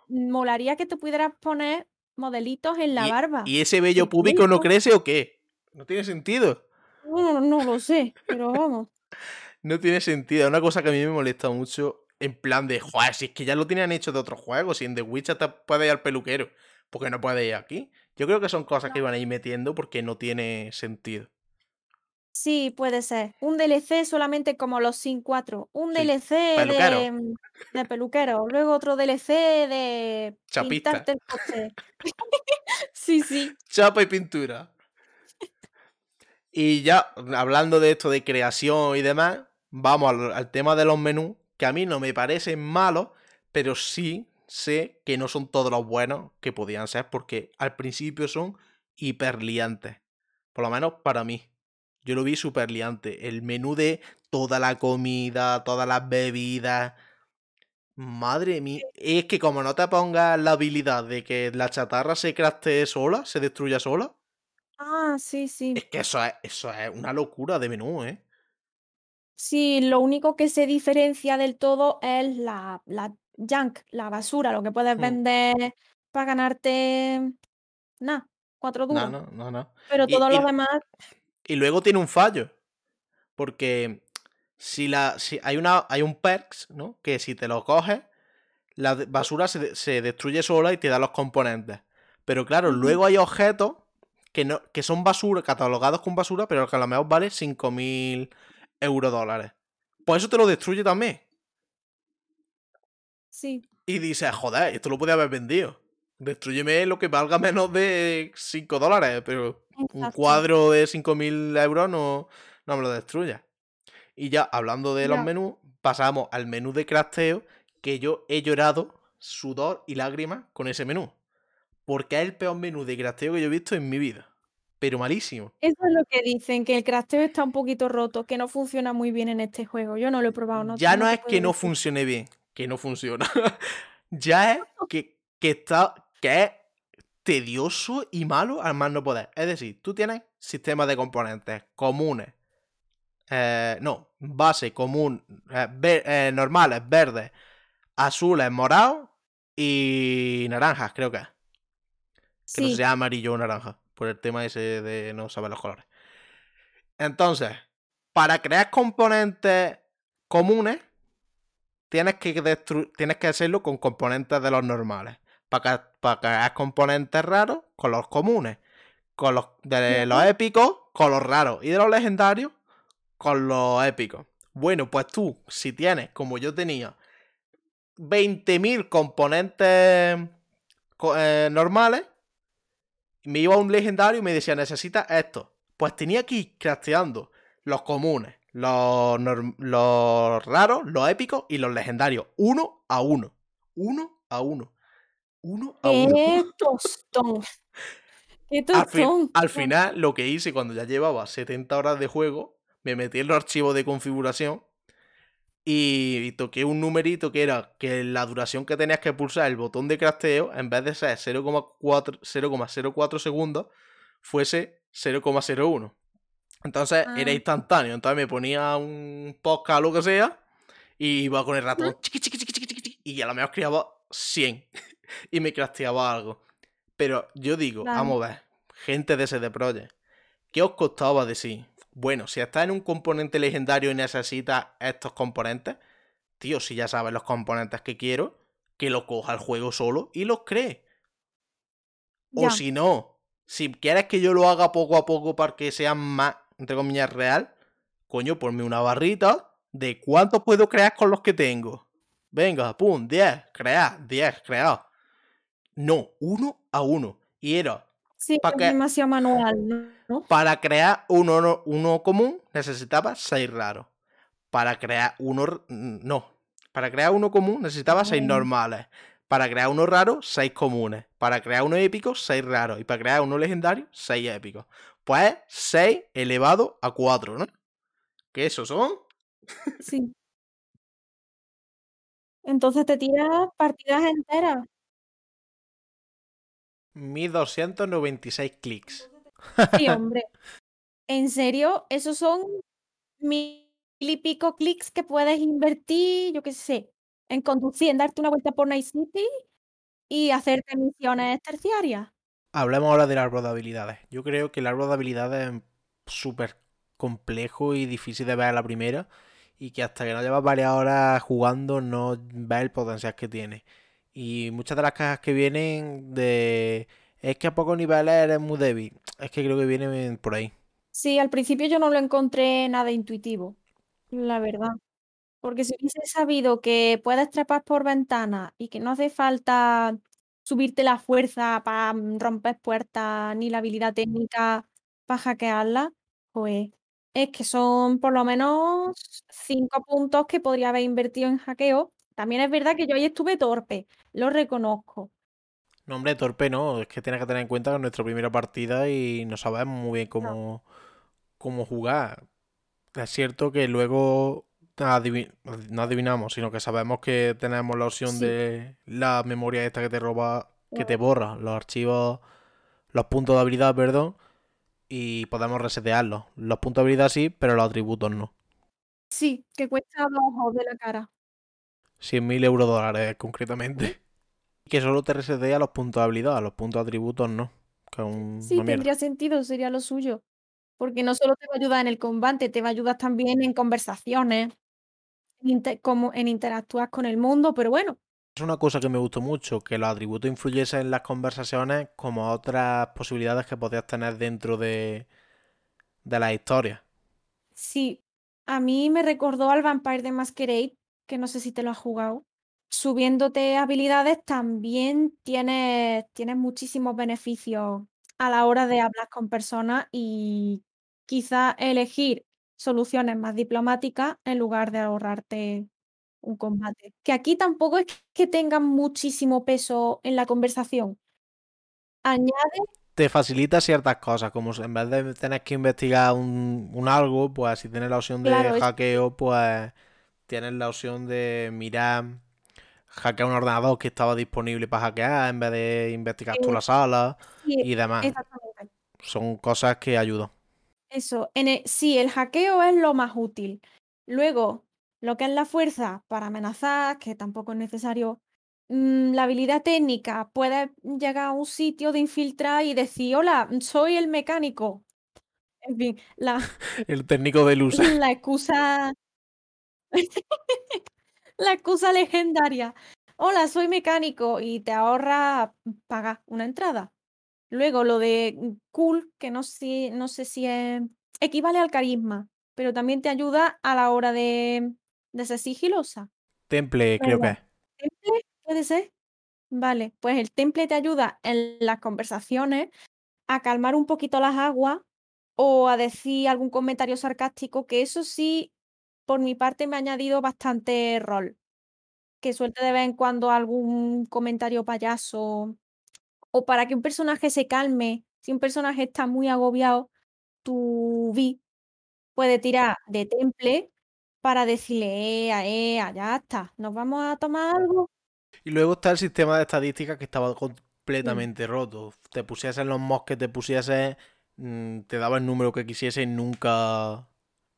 molaría que te pudieras poner modelitos en la y, barba. ¿Y ese vello púbico no crece o qué? No tiene sentido. No, no lo sé, pero vamos. No tiene sentido. Una cosa que a mí me molesta mucho. En plan de, joder, si es que ya lo tenían hecho de otros juegos. Si en The Witcher te puedes ir al peluquero. ¿Por qué no puedes ir aquí? Yo creo que son cosas que iban a ir metiendo porque no tiene sentido. Sí, puede ser. Un DLC solamente como los Sin 4. Un Sí, DLC peluquero. de, mm, de peluquero. Luego otro DLC de Chapista. pintarte el coche. sí, sí. Chapa y pintura. Y ya, hablando de esto de creación y demás, vamos al, tema de los menús, que a mí no me parecen malos, pero sí sé que no son todos los buenos que podían ser, porque al principio son hiper liantes. Por lo menos para mí. Yo lo vi súper liante. El menú de toda la comida, todas las bebidas. Madre mía. Es que como no te pongas la habilidad de que la chatarra se craftee sola, se destruya sola. Ah, sí, sí. Es que eso es, eso es una locura de menú, ¿eh? Sí, lo único que se diferencia del todo es la, la junk, la basura, lo que puedes Hmm. vender para ganarte, nada, cuatro No, duros. no, no, no. Pero Y, todo y- lo demás, y luego tiene un fallo. Porque si la. Si hay una. Hay un perks, ¿no? Que si te lo coges, la basura se, se destruye sola y te da los componentes. Pero claro, luego hay objetos que no, que son basura, catalogados con basura, pero que a lo mejor vale 5.000 euro dólares. Pues eso te lo destruye también. sí, Y dices, joder, esto lo podía haber vendido. Destruyeme lo que valga menos de 5 dólares, pero un cuadro de 5.000 euros no, no me lo destruya. Y ya, hablando de los menús, pasamos al menú de crafteo, que yo he llorado sudor y lágrimas con ese menú. Porque es el peor menú de crafteo que yo he visto en mi vida. Pero malísimo. Eso es lo que dicen, que el crafteo está un poquito roto, que no funciona muy bien en este juego. Yo no lo he probado, no, ya no, es que no decir. funcione bien, que no funciona. ya es que, que está. que es tedioso y malo al más no poder. Es decir, tú tienes sistemas de componentes comunes. eh, no, base común, eh, ver- eh, normales, verdes, azules, morados y naranjas, creo que es. Que no sea amarillo o naranja, por el tema ese de no saber los colores. Entonces, para crear componentes comunes, tienes que, tienes que hacerlo con componentes de los normales. Para, para crear componentes raros, con los comunes. Con los de los épicos, con los raros. Y de los legendarios, con los épicos. Bueno, pues tú, si tienes, como yo tenía, 20.000 componentes co- eh, normales, me iba a un legendario y me decía, necesitas esto. Pues tenía que ir crafteando los comunes, los, los raros, los épicos y los legendarios. Uno a uno. Uno a uno. Uno a uno. qué tostón. Qué Al, fin- al final, lo que hice cuando ya llevaba 70 horas de juego, me metí en los archivos de configuración y, toqué un numerito que era que la duración que tenías que pulsar el botón de crafteo, en vez de ser 0,4 0,04 segundos, fuese 0,01. Entonces era Ah. instantáneo. Entonces me ponía un podcast o lo que sea y iba con el ratón chiqui, chiqui, chiqui, y a lo mejor creaba 100 y me crafteaba algo. Pero yo digo, Claro. vamos a ver, gente de CD Projekt, ¿qué os costaba decir? Bueno, si estás en un componente legendario y necesitas estos componentes, tío, si ya sabes los componentes que quiero, que lo coja el juego solo y los cree. O si no, si quieres que yo lo haga poco a poco para que sea más, entre comillas, real, coño, ponme una barrita de cuánto puedo crear con los que tengo. Venga, pum, 10, crear, 10, crear. No, uno a uno. Y era, Sí, ¿Pa es demasiado manual, ¿no? para crear uno, uno, común necesitaba 6 raros. Para crear uno... No. Para crear uno común necesitaba 6 Ah. normales. Para crear uno raro, 6 comunes. Para crear uno épico, 6 raros. Y para crear uno legendario, 6 épicos. Pues 6 elevado a 4, ¿no? ¿Qué esos son? Sí. Entonces te tiras partidas enteras. 1296 clics. Sí, hombre. ¿En serio? Esos son mil y pico clics que puedes invertir, yo qué sé, en conducir, en darte una vuelta por Night City y hacerte misiones terciarias. Hablemos ahora del árbol de habilidades. Yo creo que el árbol de habilidades es súper complejo y difícil de ver a la primera. Y que hasta que no llevas varias horas jugando no ves el potencial que tiene. Y muchas de las cajas que vienen de... Es que a pocos niveles eres muy débil. Es que creo que vienen por ahí. Sí, al principio yo no lo encontré nada intuitivo, la verdad. Porque si hubiese sabido que puedes trepar por ventanas y que no hace falta subirte la fuerza para romper puertas ni la habilidad técnica para hackearla, pues es que son por lo menos cinco puntos que podría haber invertido en hackeo. También es verdad que yo ahí estuve torpe, lo reconozco. No, hombre, torpe no. Es que tienes que tener en cuenta que es nuestra primera partida y no sabemos muy bien cómo, cómo jugar. Es cierto que luego no adivinamos, sino que sabemos que tenemos la opción Sí. de la memoria esta que te roba, que te borra los archivos, los puntos de habilidad, perdón, y podemos resetearlos. Los puntos de habilidad sí, pero los atributos no. Sí, que cuesta dos ojos de la cara. 100.000 euros dólares concretamente. Que solo te resetea los puntos de habilidad, los puntos de atributos no. Que es un- Sí, tendría sentido, sería lo suyo. Porque no solo te va a ayudar en el combate, te va a ayudar también en conversaciones, en, como en interactuar con el mundo, pero bueno, Es una cosa que me gustó mucho, que los atributos influyesen en las conversaciones como otras posibilidades que podías tener dentro de, de la historia. sí, a mí me recordó al Vampire the Masquerade, que no sé si te lo has jugado. Subiéndote habilidades también tienes, tienes muchísimos beneficios a la hora de hablar con personas y quizá elegir soluciones más diplomáticas en lugar de ahorrarte un combate. Que aquí tampoco es que tengan muchísimo peso en la conversación. Añade, Te facilita ciertas cosas, como en vez de tener que investigar un, un algo, pues si tienes la opción de Claro, hackeo, pues tienes la opción de mirar, hackear un ordenador que estaba disponible para hackear en vez de investigar Eh, toda la sala sí, y demás. exactamente. Son cosas que ayudan. Eso, en el- sí, el hackeo es lo más útil. Luego, lo que es la fuerza para amenazar, que tampoco es necesario. mm, la habilidad técnica, puedes llegar a un sitio de infiltrar y decir, hola, soy el mecánico. En fin, la, El técnico de luz. la excusa. La excusa legendaria. Hola, soy mecánico y te ahorra pagar una entrada. Luego lo de cool, que no sé, no sé si es, equivale al carisma, pero también te ayuda a la hora de, de ser sigilosa. Temple, creo que. ¿Temple? ¿Puede ser? Vale, pues el temple te ayuda en las conversaciones a calmar un poquito las aguas o a decir algún comentario sarcástico, que eso sí, por mi parte me ha añadido bastante rol. Que suelte de vez en cuando algún comentario payaso o para que un personaje se calme. Si un personaje está muy agobiado, tu Vi puede tirar de temple para decirle, ea, ea, ya está, nos vamos a tomar algo. Y luego está el sistema de estadísticas que estaba completamente roto. Te pusiesen los mobs que te pusiesen, mm, te daba el número que quisiese y nunca,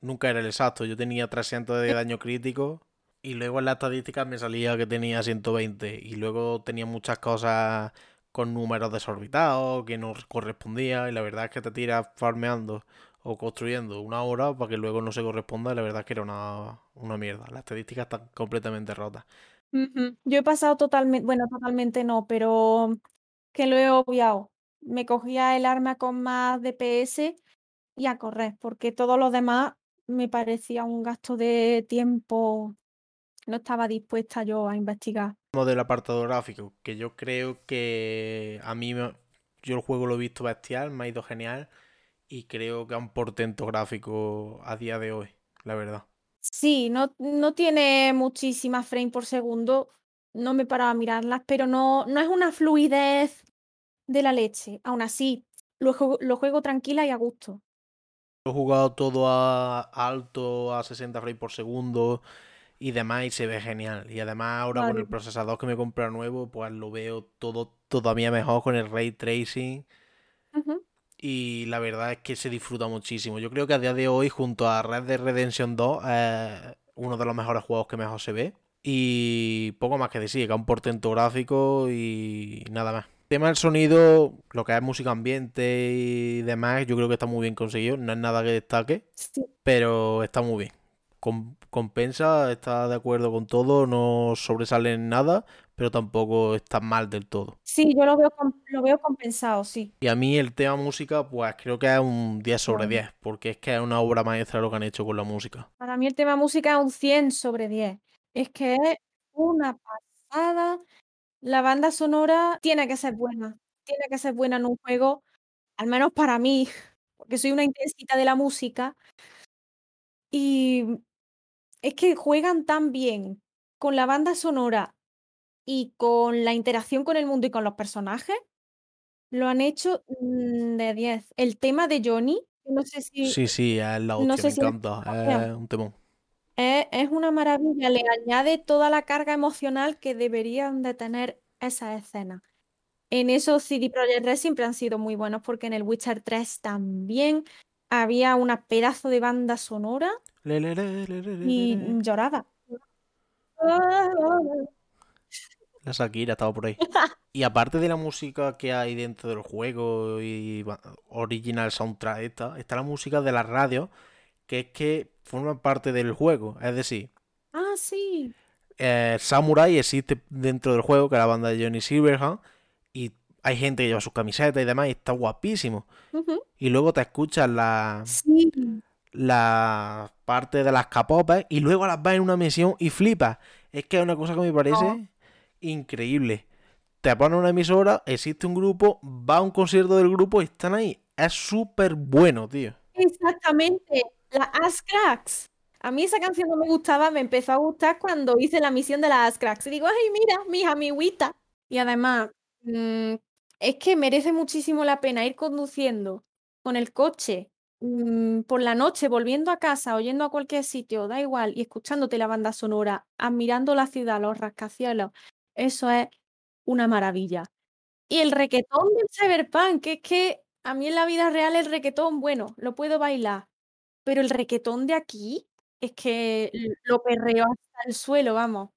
nunca era el exacto. Yo tenía 300 de daño crítico y luego en las estadísticas me salía que tenía 120 y luego tenía muchas cosas con números desorbitados que no correspondía y la verdad es que te tiras farmeando o construyendo una hora para que luego no se corresponda y la verdad es que era una, una mierda. Las estadísticas están completamente rotas. Ujú. Yo he pasado totalmente, bueno, totalmente no, pero que lo he obviado. Me cogía el arma con más DPS y a correr, porque todo lo demás me parecía un gasto de tiempo. No estaba dispuesta yo a investigar. Del apartado gráfico, que yo creo que a mí me- yo el juego lo he visto bestial, me ha ido genial y creo que a un portento gráfico a día de hoy, la verdad. Sí, no, no tiene muchísimas frames por segundo. No me paraba a mirarlas, pero no, no es una fluidez de la leche. Aún así, lo juego tranquila y a gusto. He jugado todo a alto, a 60 frames por segundo y demás y se ve genial. Y además ahora con el procesador que me compré nuevo, pues lo veo todo todavía mejor con el ray tracing. Y la verdad es que se disfruta muchísimo. Yo creo que a día de hoy, junto a Red Dead Redemption 2, es uno de los mejores juegos que mejor se ve. Y poco más que decir, que es un portento gráfico y nada más. Tema del sonido, lo que es música ambiente y demás, yo creo que está muy bien conseguido. No es nada que destaque, Sí. pero está muy bien. Com- compensa, está de acuerdo con todo, no sobresale en nada, pero tampoco está mal del todo. Sí, yo lo veo, lo veo compensado, sí. Y a mí el tema música, pues creo que es un 10 sobre Bueno. 10, porque es que es una obra maestra lo que han hecho con la música. Para mí el tema música es un 100 sobre 10. Es que es una pasada. La banda sonora tiene que ser buena. Tiene que ser buena en un juego, al menos para mí, porque soy una intensita de la música. Y es que juegan tan bien con la banda sonora y con la interacción con el mundo y con los personajes. Lo han hecho mm, de 10. El tema de Johnny, no sé si, Sí, sí, es la no hostia, sé me si lo encanta, es un temón. Es, es una maravilla, le añade toda la carga emocional que deberían de tener esas escenas. En eso CD Projekt Red siempre han sido muy buenos porque en el Witcher 3 también había una pedazo de banda sonora Le, le, le, y lloraba. La Shakira estaba por ahí. Y aparte de la música que hay dentro del juego y original soundtrack esta, está la música de la radio, que es que forma parte del juego. Es decir, Ah, sí. eh, Samurai existe dentro del juego, que es la banda de Johnny Silverhand, y hay gente que lleva sus camisetas y demás, y está guapísimo. Ujú. Y luego te escuchas la, Sí. la parte de las capopes y luego las vas en una misión y flipas. Es que es una cosa que me parece No. increíble. Te ponen una emisora, existe un grupo, va a un concierto del grupo y están ahí. Es súper bueno, tío. Exactamente, la Ass Cracks. A mí esa canción no me gustaba, me empezó a gustar cuando hice la misión de las Ass Cracks. Y digo, ay, mira, mis amiguitas. Y además, mm, es que merece muchísimo la pena ir conduciendo con el coche mm, por la noche, volviendo a casa, oyendo a cualquier sitio, da igual, y escuchándote la banda sonora, admirando la ciudad, los rascacielos. Eso es una maravilla. Y el requetón del Cyberpunk, que es que a mí en la vida real el requetón, bueno, lo puedo bailar, pero el requetón de aquí es que lo perreo hasta el suelo, vamos.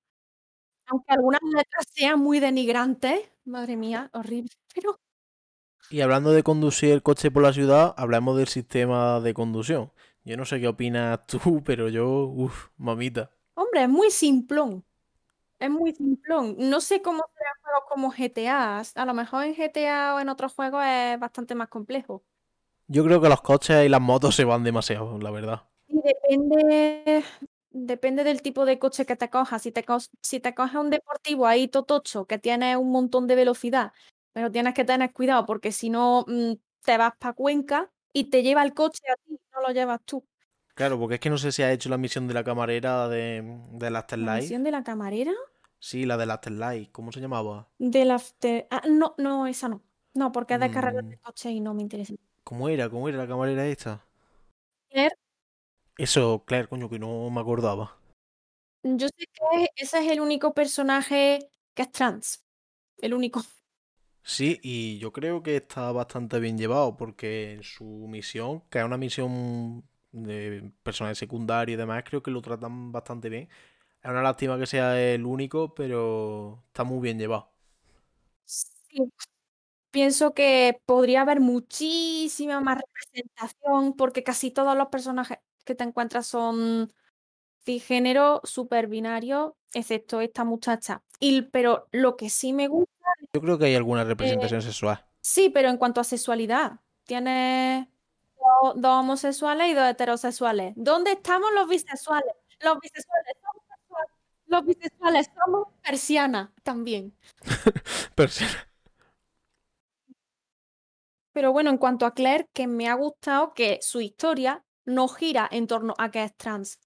Aunque algunas letras sean muy denigrantes, madre mía, horrible, pero Y hablando de conducir el coche por la ciudad, hablamos del sistema de conducción. Yo no sé qué opinas tú, pero yo, uff, mamita. hombre, es muy simplón. Es muy simplón. No sé cómo serán juegos como GTA. A lo mejor en GTA o en otros juegos es bastante más complejo. Yo creo que los coches y las motos se van demasiado, la verdad. Y depende, depende del tipo de coche que te cojas. Si te, si te coges un deportivo ahí totocho que tiene un montón de velocidad, pero tienes que tener cuidado porque si no mm, te vas para Cuenca y te lleva el coche a ti, no lo llevas tú. Claro, porque es que no sé si has hecho la misión de la camarera de, de la ¿La Afterlife. misión de la camarera? Sí, la de la Afterlife. ¿Cómo se llamaba? De la after- Ah, no, no, esa no. No, porque es de carreras Mm, de coche y no me interesa. ¿Cómo era? ¿Cómo era la camarera esta? Claire, Eso, Claire, coño, que no me acordaba. Yo sé que ese es el único personaje que es trans. El único. Sí, y yo creo que está bastante bien llevado, porque en su misión, que es una misión de personajes secundarios y demás, creo que lo tratan bastante bien. Es una lástima que sea el único, pero está muy bien llevado. Sí, pienso que podría haber muchísima más representación, porque casi todos los personajes que te encuentras son cisgénero, super binario, excepto esta muchacha. Y, pero lo que sí me gusta. Yo creo que hay alguna eh, representación sexual. Sí, pero en cuanto a sexualidad, tienes dos, dos homosexuales y dos heterosexuales. ¿Dónde estamos los bisexuales? Los bisexuales somos. Los bisexuales somos persianas también. Persiana. Pero bueno, en cuanto a Claire, que me ha gustado que su historia no gira en torno a que es trans.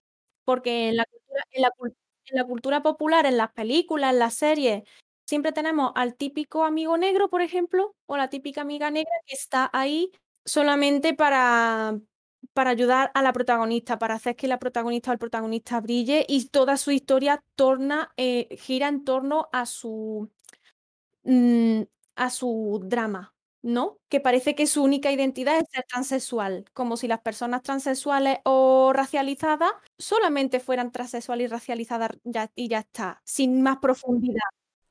Porque en la cultura, popular, en las películas, en las series, siempre tenemos al típico amigo negro, por ejemplo, o la típica amiga negra que está ahí solamente para, para ayudar a la protagonista, para hacer que la protagonista o el protagonista brille y toda su historia eh, gira en torno a su, mm, a su drama, ¿no? Que parece que su única identidad es ser transexual, como si las personas transexuales o racializadas solamente fueran transexuales y racializadas ya- y ya está, sin más profundidad.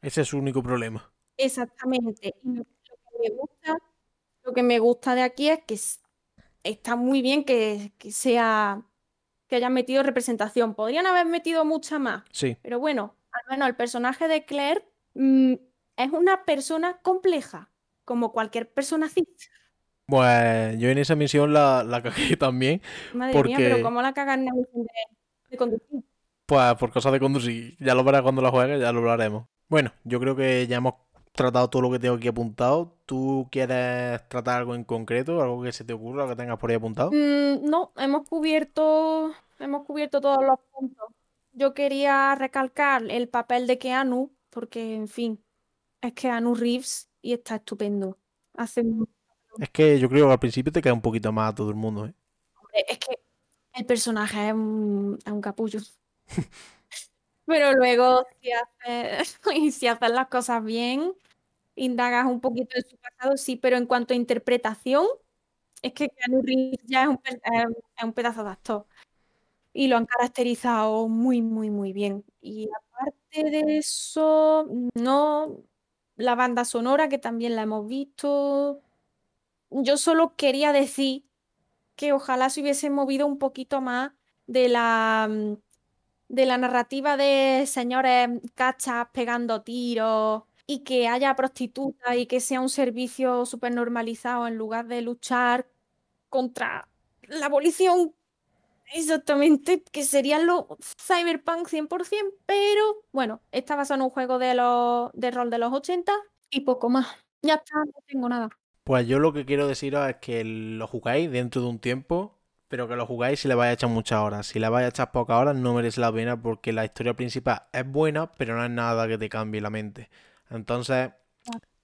Ese es su único problema. Exactamente. Y lo, que me gusta, lo que me gusta de aquí es que está muy bien que, que sea, que hayan metido representación. Podrían haber metido mucha más, Sí. pero bueno, al menos el personaje de Claire mm, es una persona compleja, como cualquier persona cis. Pues yo en esa misión la, la cagué también, Madre mía, pero ¿cómo la cagan en la misión de, de conducir? pues por cosas de conducir, ya lo verás cuando la juegues, ya lo hablaremos. Bueno, yo creo que ya hemos tratado todo lo que tengo aquí apuntado. ¿Tú quieres tratar algo en concreto, algo que se te ocurra, que tengas por ahí apuntado? Mm, no, hemos cubierto, hemos cubierto todos los puntos. Yo quería recalcar el papel de Keanu, porque, en fin, es Keanu Reeves y está estupendo. Hace Es que yo creo que al principio te cae un poquito más a todo el mundo, ¿eh? hombre, es que el personaje es un, es un capullo. Pero luego, si haces, y si haces las cosas bien, indagas un poquito en su pasado, sí, pero en cuanto a interpretación, es que Keanu Reeves ya es un- es un pedazo de actor. Y lo han caracterizado muy, muy, muy bien. Y aparte de eso, no, la banda sonora, que también la hemos visto. Yo solo quería decir que ojalá se hubiese movido un poquito más de la, mm, de la narrativa de señores cachas pegando tiros y que haya prostitutas y que sea un servicio súper normalizado en lugar de luchar contra la abolición Exactamente, que sería lo Cyberpunk 100%, pero bueno, está basado en un juego de, los, de rol de los 80 y poco más. Ya está, no tengo nada. Pues yo lo que quiero deciros es que lo jugáis dentro de un tiempo, pero que lo jugáis si le vais a echar muchas horas. Si le vais a echar pocas horas no merece la pena porque la historia principal es buena, pero no es nada que te cambie la mente. Entonces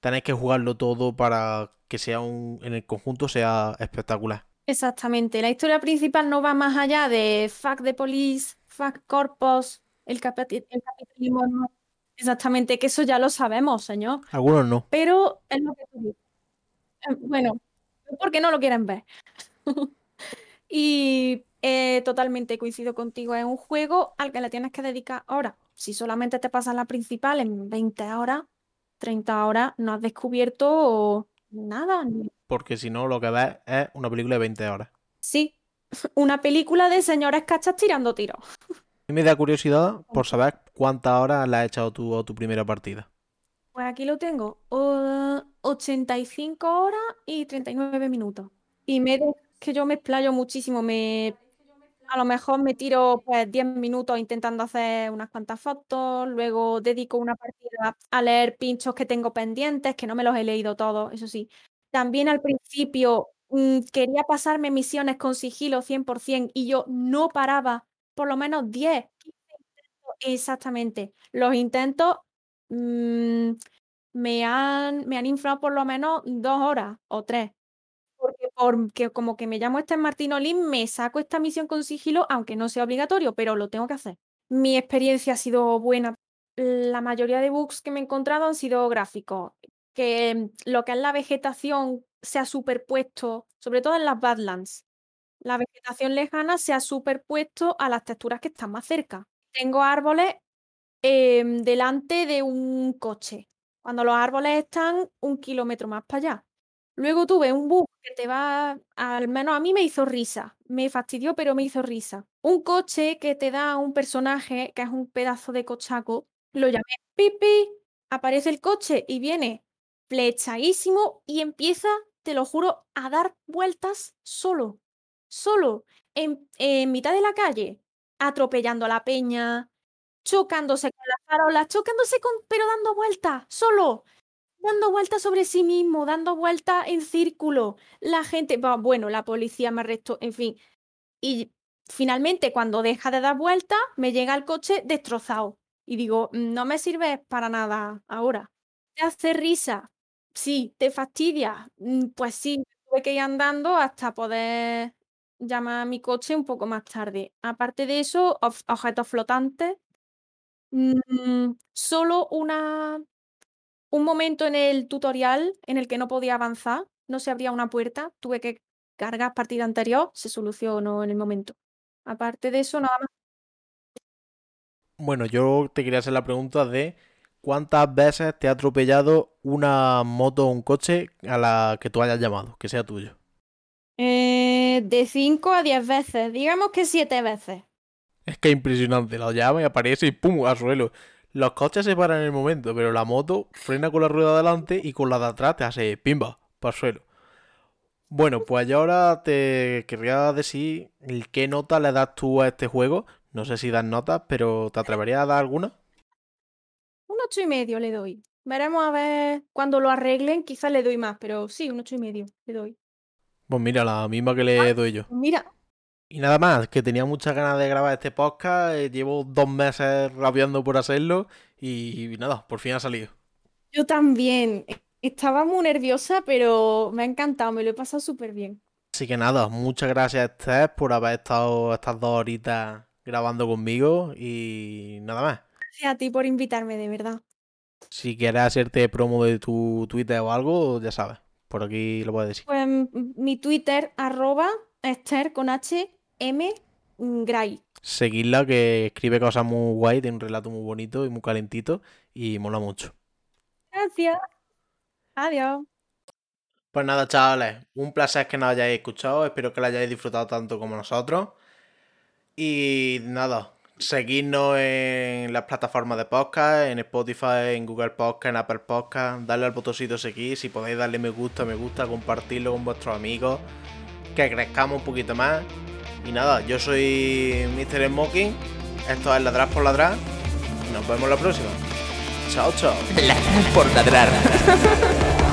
tenéis que jugarlo todo para que sea un, en el conjunto sea espectacular. Exactamente, la historia principal no va más allá de fuck the police, fuck corpos, el, capiti- el capitalismo. no. Exactamente, que eso ya lo sabemos, señor. Algunos no. Pero es lo que tú dices. Eh, Bueno, porque no lo quieren ver. Y eh, totalmente coincido contigo, es un juego al que le tienes que dedicar horas. Si solamente te pasas la principal en 20 horas, 30 horas, no has descubierto nada. ni- Porque si no, lo que ves es una película de 20 horas. Sí, una película de señores cachas tirando tiros. A mí me da curiosidad por saber cuántas horas le has echado tú a tu primera partida. Pues aquí lo tengo, o- 85 horas y 39 minutos. Y me que yo me explayo muchísimo, me a lo mejor me tiro pues 10 minutos intentando hacer unas cuantas fotos, luego dedico una partida a leer pinchos que tengo pendientes, que no me los he leído todos, eso sí. También al principio mm, quería pasarme misiones con sigilo 100% y yo no paraba, por lo menos 10, 15 intentos, exactamente. Los intentos mm, me han, me han inflado por lo menos dos horas o tres. Porque, como que me llamo Esther Martín Olin, me saco esta misión con sigilo, aunque no sea obligatorio, pero lo tengo que hacer. Mi experiencia ha sido buena. La mayoría de bugs que me he encontrado han sido gráficos. Que mm, lo que es la vegetación se ha superpuesto, sobre todo en las Badlands, la vegetación lejana se ha superpuesto a las texturas que están más cerca. Tengo árboles em, delante de un coche, cuando los árboles están un kilómetro más para allá. Luego tuve un bus que te va, al menos a mí me hizo risa, me fastidió, pero me hizo risa. Un coche que te da un personaje que es un pedazo de cochaco, lo llamé Pipi, aparece el coche y viene flechadísimo y empieza, te lo juro, a dar vueltas solo, solo, en, en mitad de la calle, atropellando a la peña, chocándose con las farolas, chocándose con, pero dando vueltas, solo dando vueltas sobre sí mismo, dando vueltas en círculo. La gente, bueno, la policía me arrestó, en fin. Y finalmente, cuando deja de dar vueltas, me llega el coche destrozado. Y digo, no me sirve para nada ahora. ¿Te hace risa? Sí. ¿Te fastidia? Mm, pues sí, tuve que ir andando hasta poder llamar a mi coche un poco más tarde. Aparte de eso, objetos flotantes. Mm, solo una un momento en el tutorial en el que no podía avanzar, no se abría una puerta, tuve que cargar partida anterior, se solucionó en el momento. Aparte de eso, nada más. Bueno, yo te quería hacer la pregunta de cuántas veces te ha atropellado una moto o un coche a la que tú hayas llamado, que sea tuyo. Eh, de 5 a 10 veces, digamos que 7 veces. Es que es impresionante, lo llama y aparece y ¡pum! al suelo. Los coches se paran en el momento, pero la moto frena con la rueda de adelante y con la de atrás te hace pimba, para el suelo. Bueno, pues yo ahora te querría decir qué nota le das tú a este juego. No sé si das notas, pero ¿te atreverías a dar alguna? Un ocho y medio le doy. Veremos a ver cuando lo arreglen, quizás le doy más, pero sí, un ocho y medio le doy. Pues mira, la misma que le ah, doy yo. Mira, y nada más, que tenía muchas ganas de grabar este podcast. Eh, llevo dos meses rabiando por hacerlo y, nada, por fin ha salido. Yo también. Estaba muy nerviosa, pero me ha encantado, me lo he pasado súper bien. Así que nada, muchas gracias Esther por haber estado estas dos horitas grabando conmigo y nada más. Gracias a ti por invitarme, de verdad. Si quieres hacerte promo de tu Twitter o algo, ya sabes, por aquí lo puedes decir. Pues mi Twitter, arroba Esther con H M. Gray. Seguidla que escribe cosas muy guay, tiene un relato muy bonito y muy calentito y mola mucho. Gracias. Adiós. Pues nada, chavales, un placer que nos hayáis escuchado, espero que lo hayáis disfrutado tanto como nosotros. Y nada, seguidnos en las plataformas de podcast, en Spotify, en Google Podcast, en Apple Podcast, darle al botoncito seguir, si podéis darle me gusta, me gusta, compartirlo con vuestros amigos, que crezcamos un poquito más y nada, yo soy Mr. Smoking. Esto es Ladrar por Ladrar. Nos vemos la próxima. Chao, chao. Ladrar por Ladrar.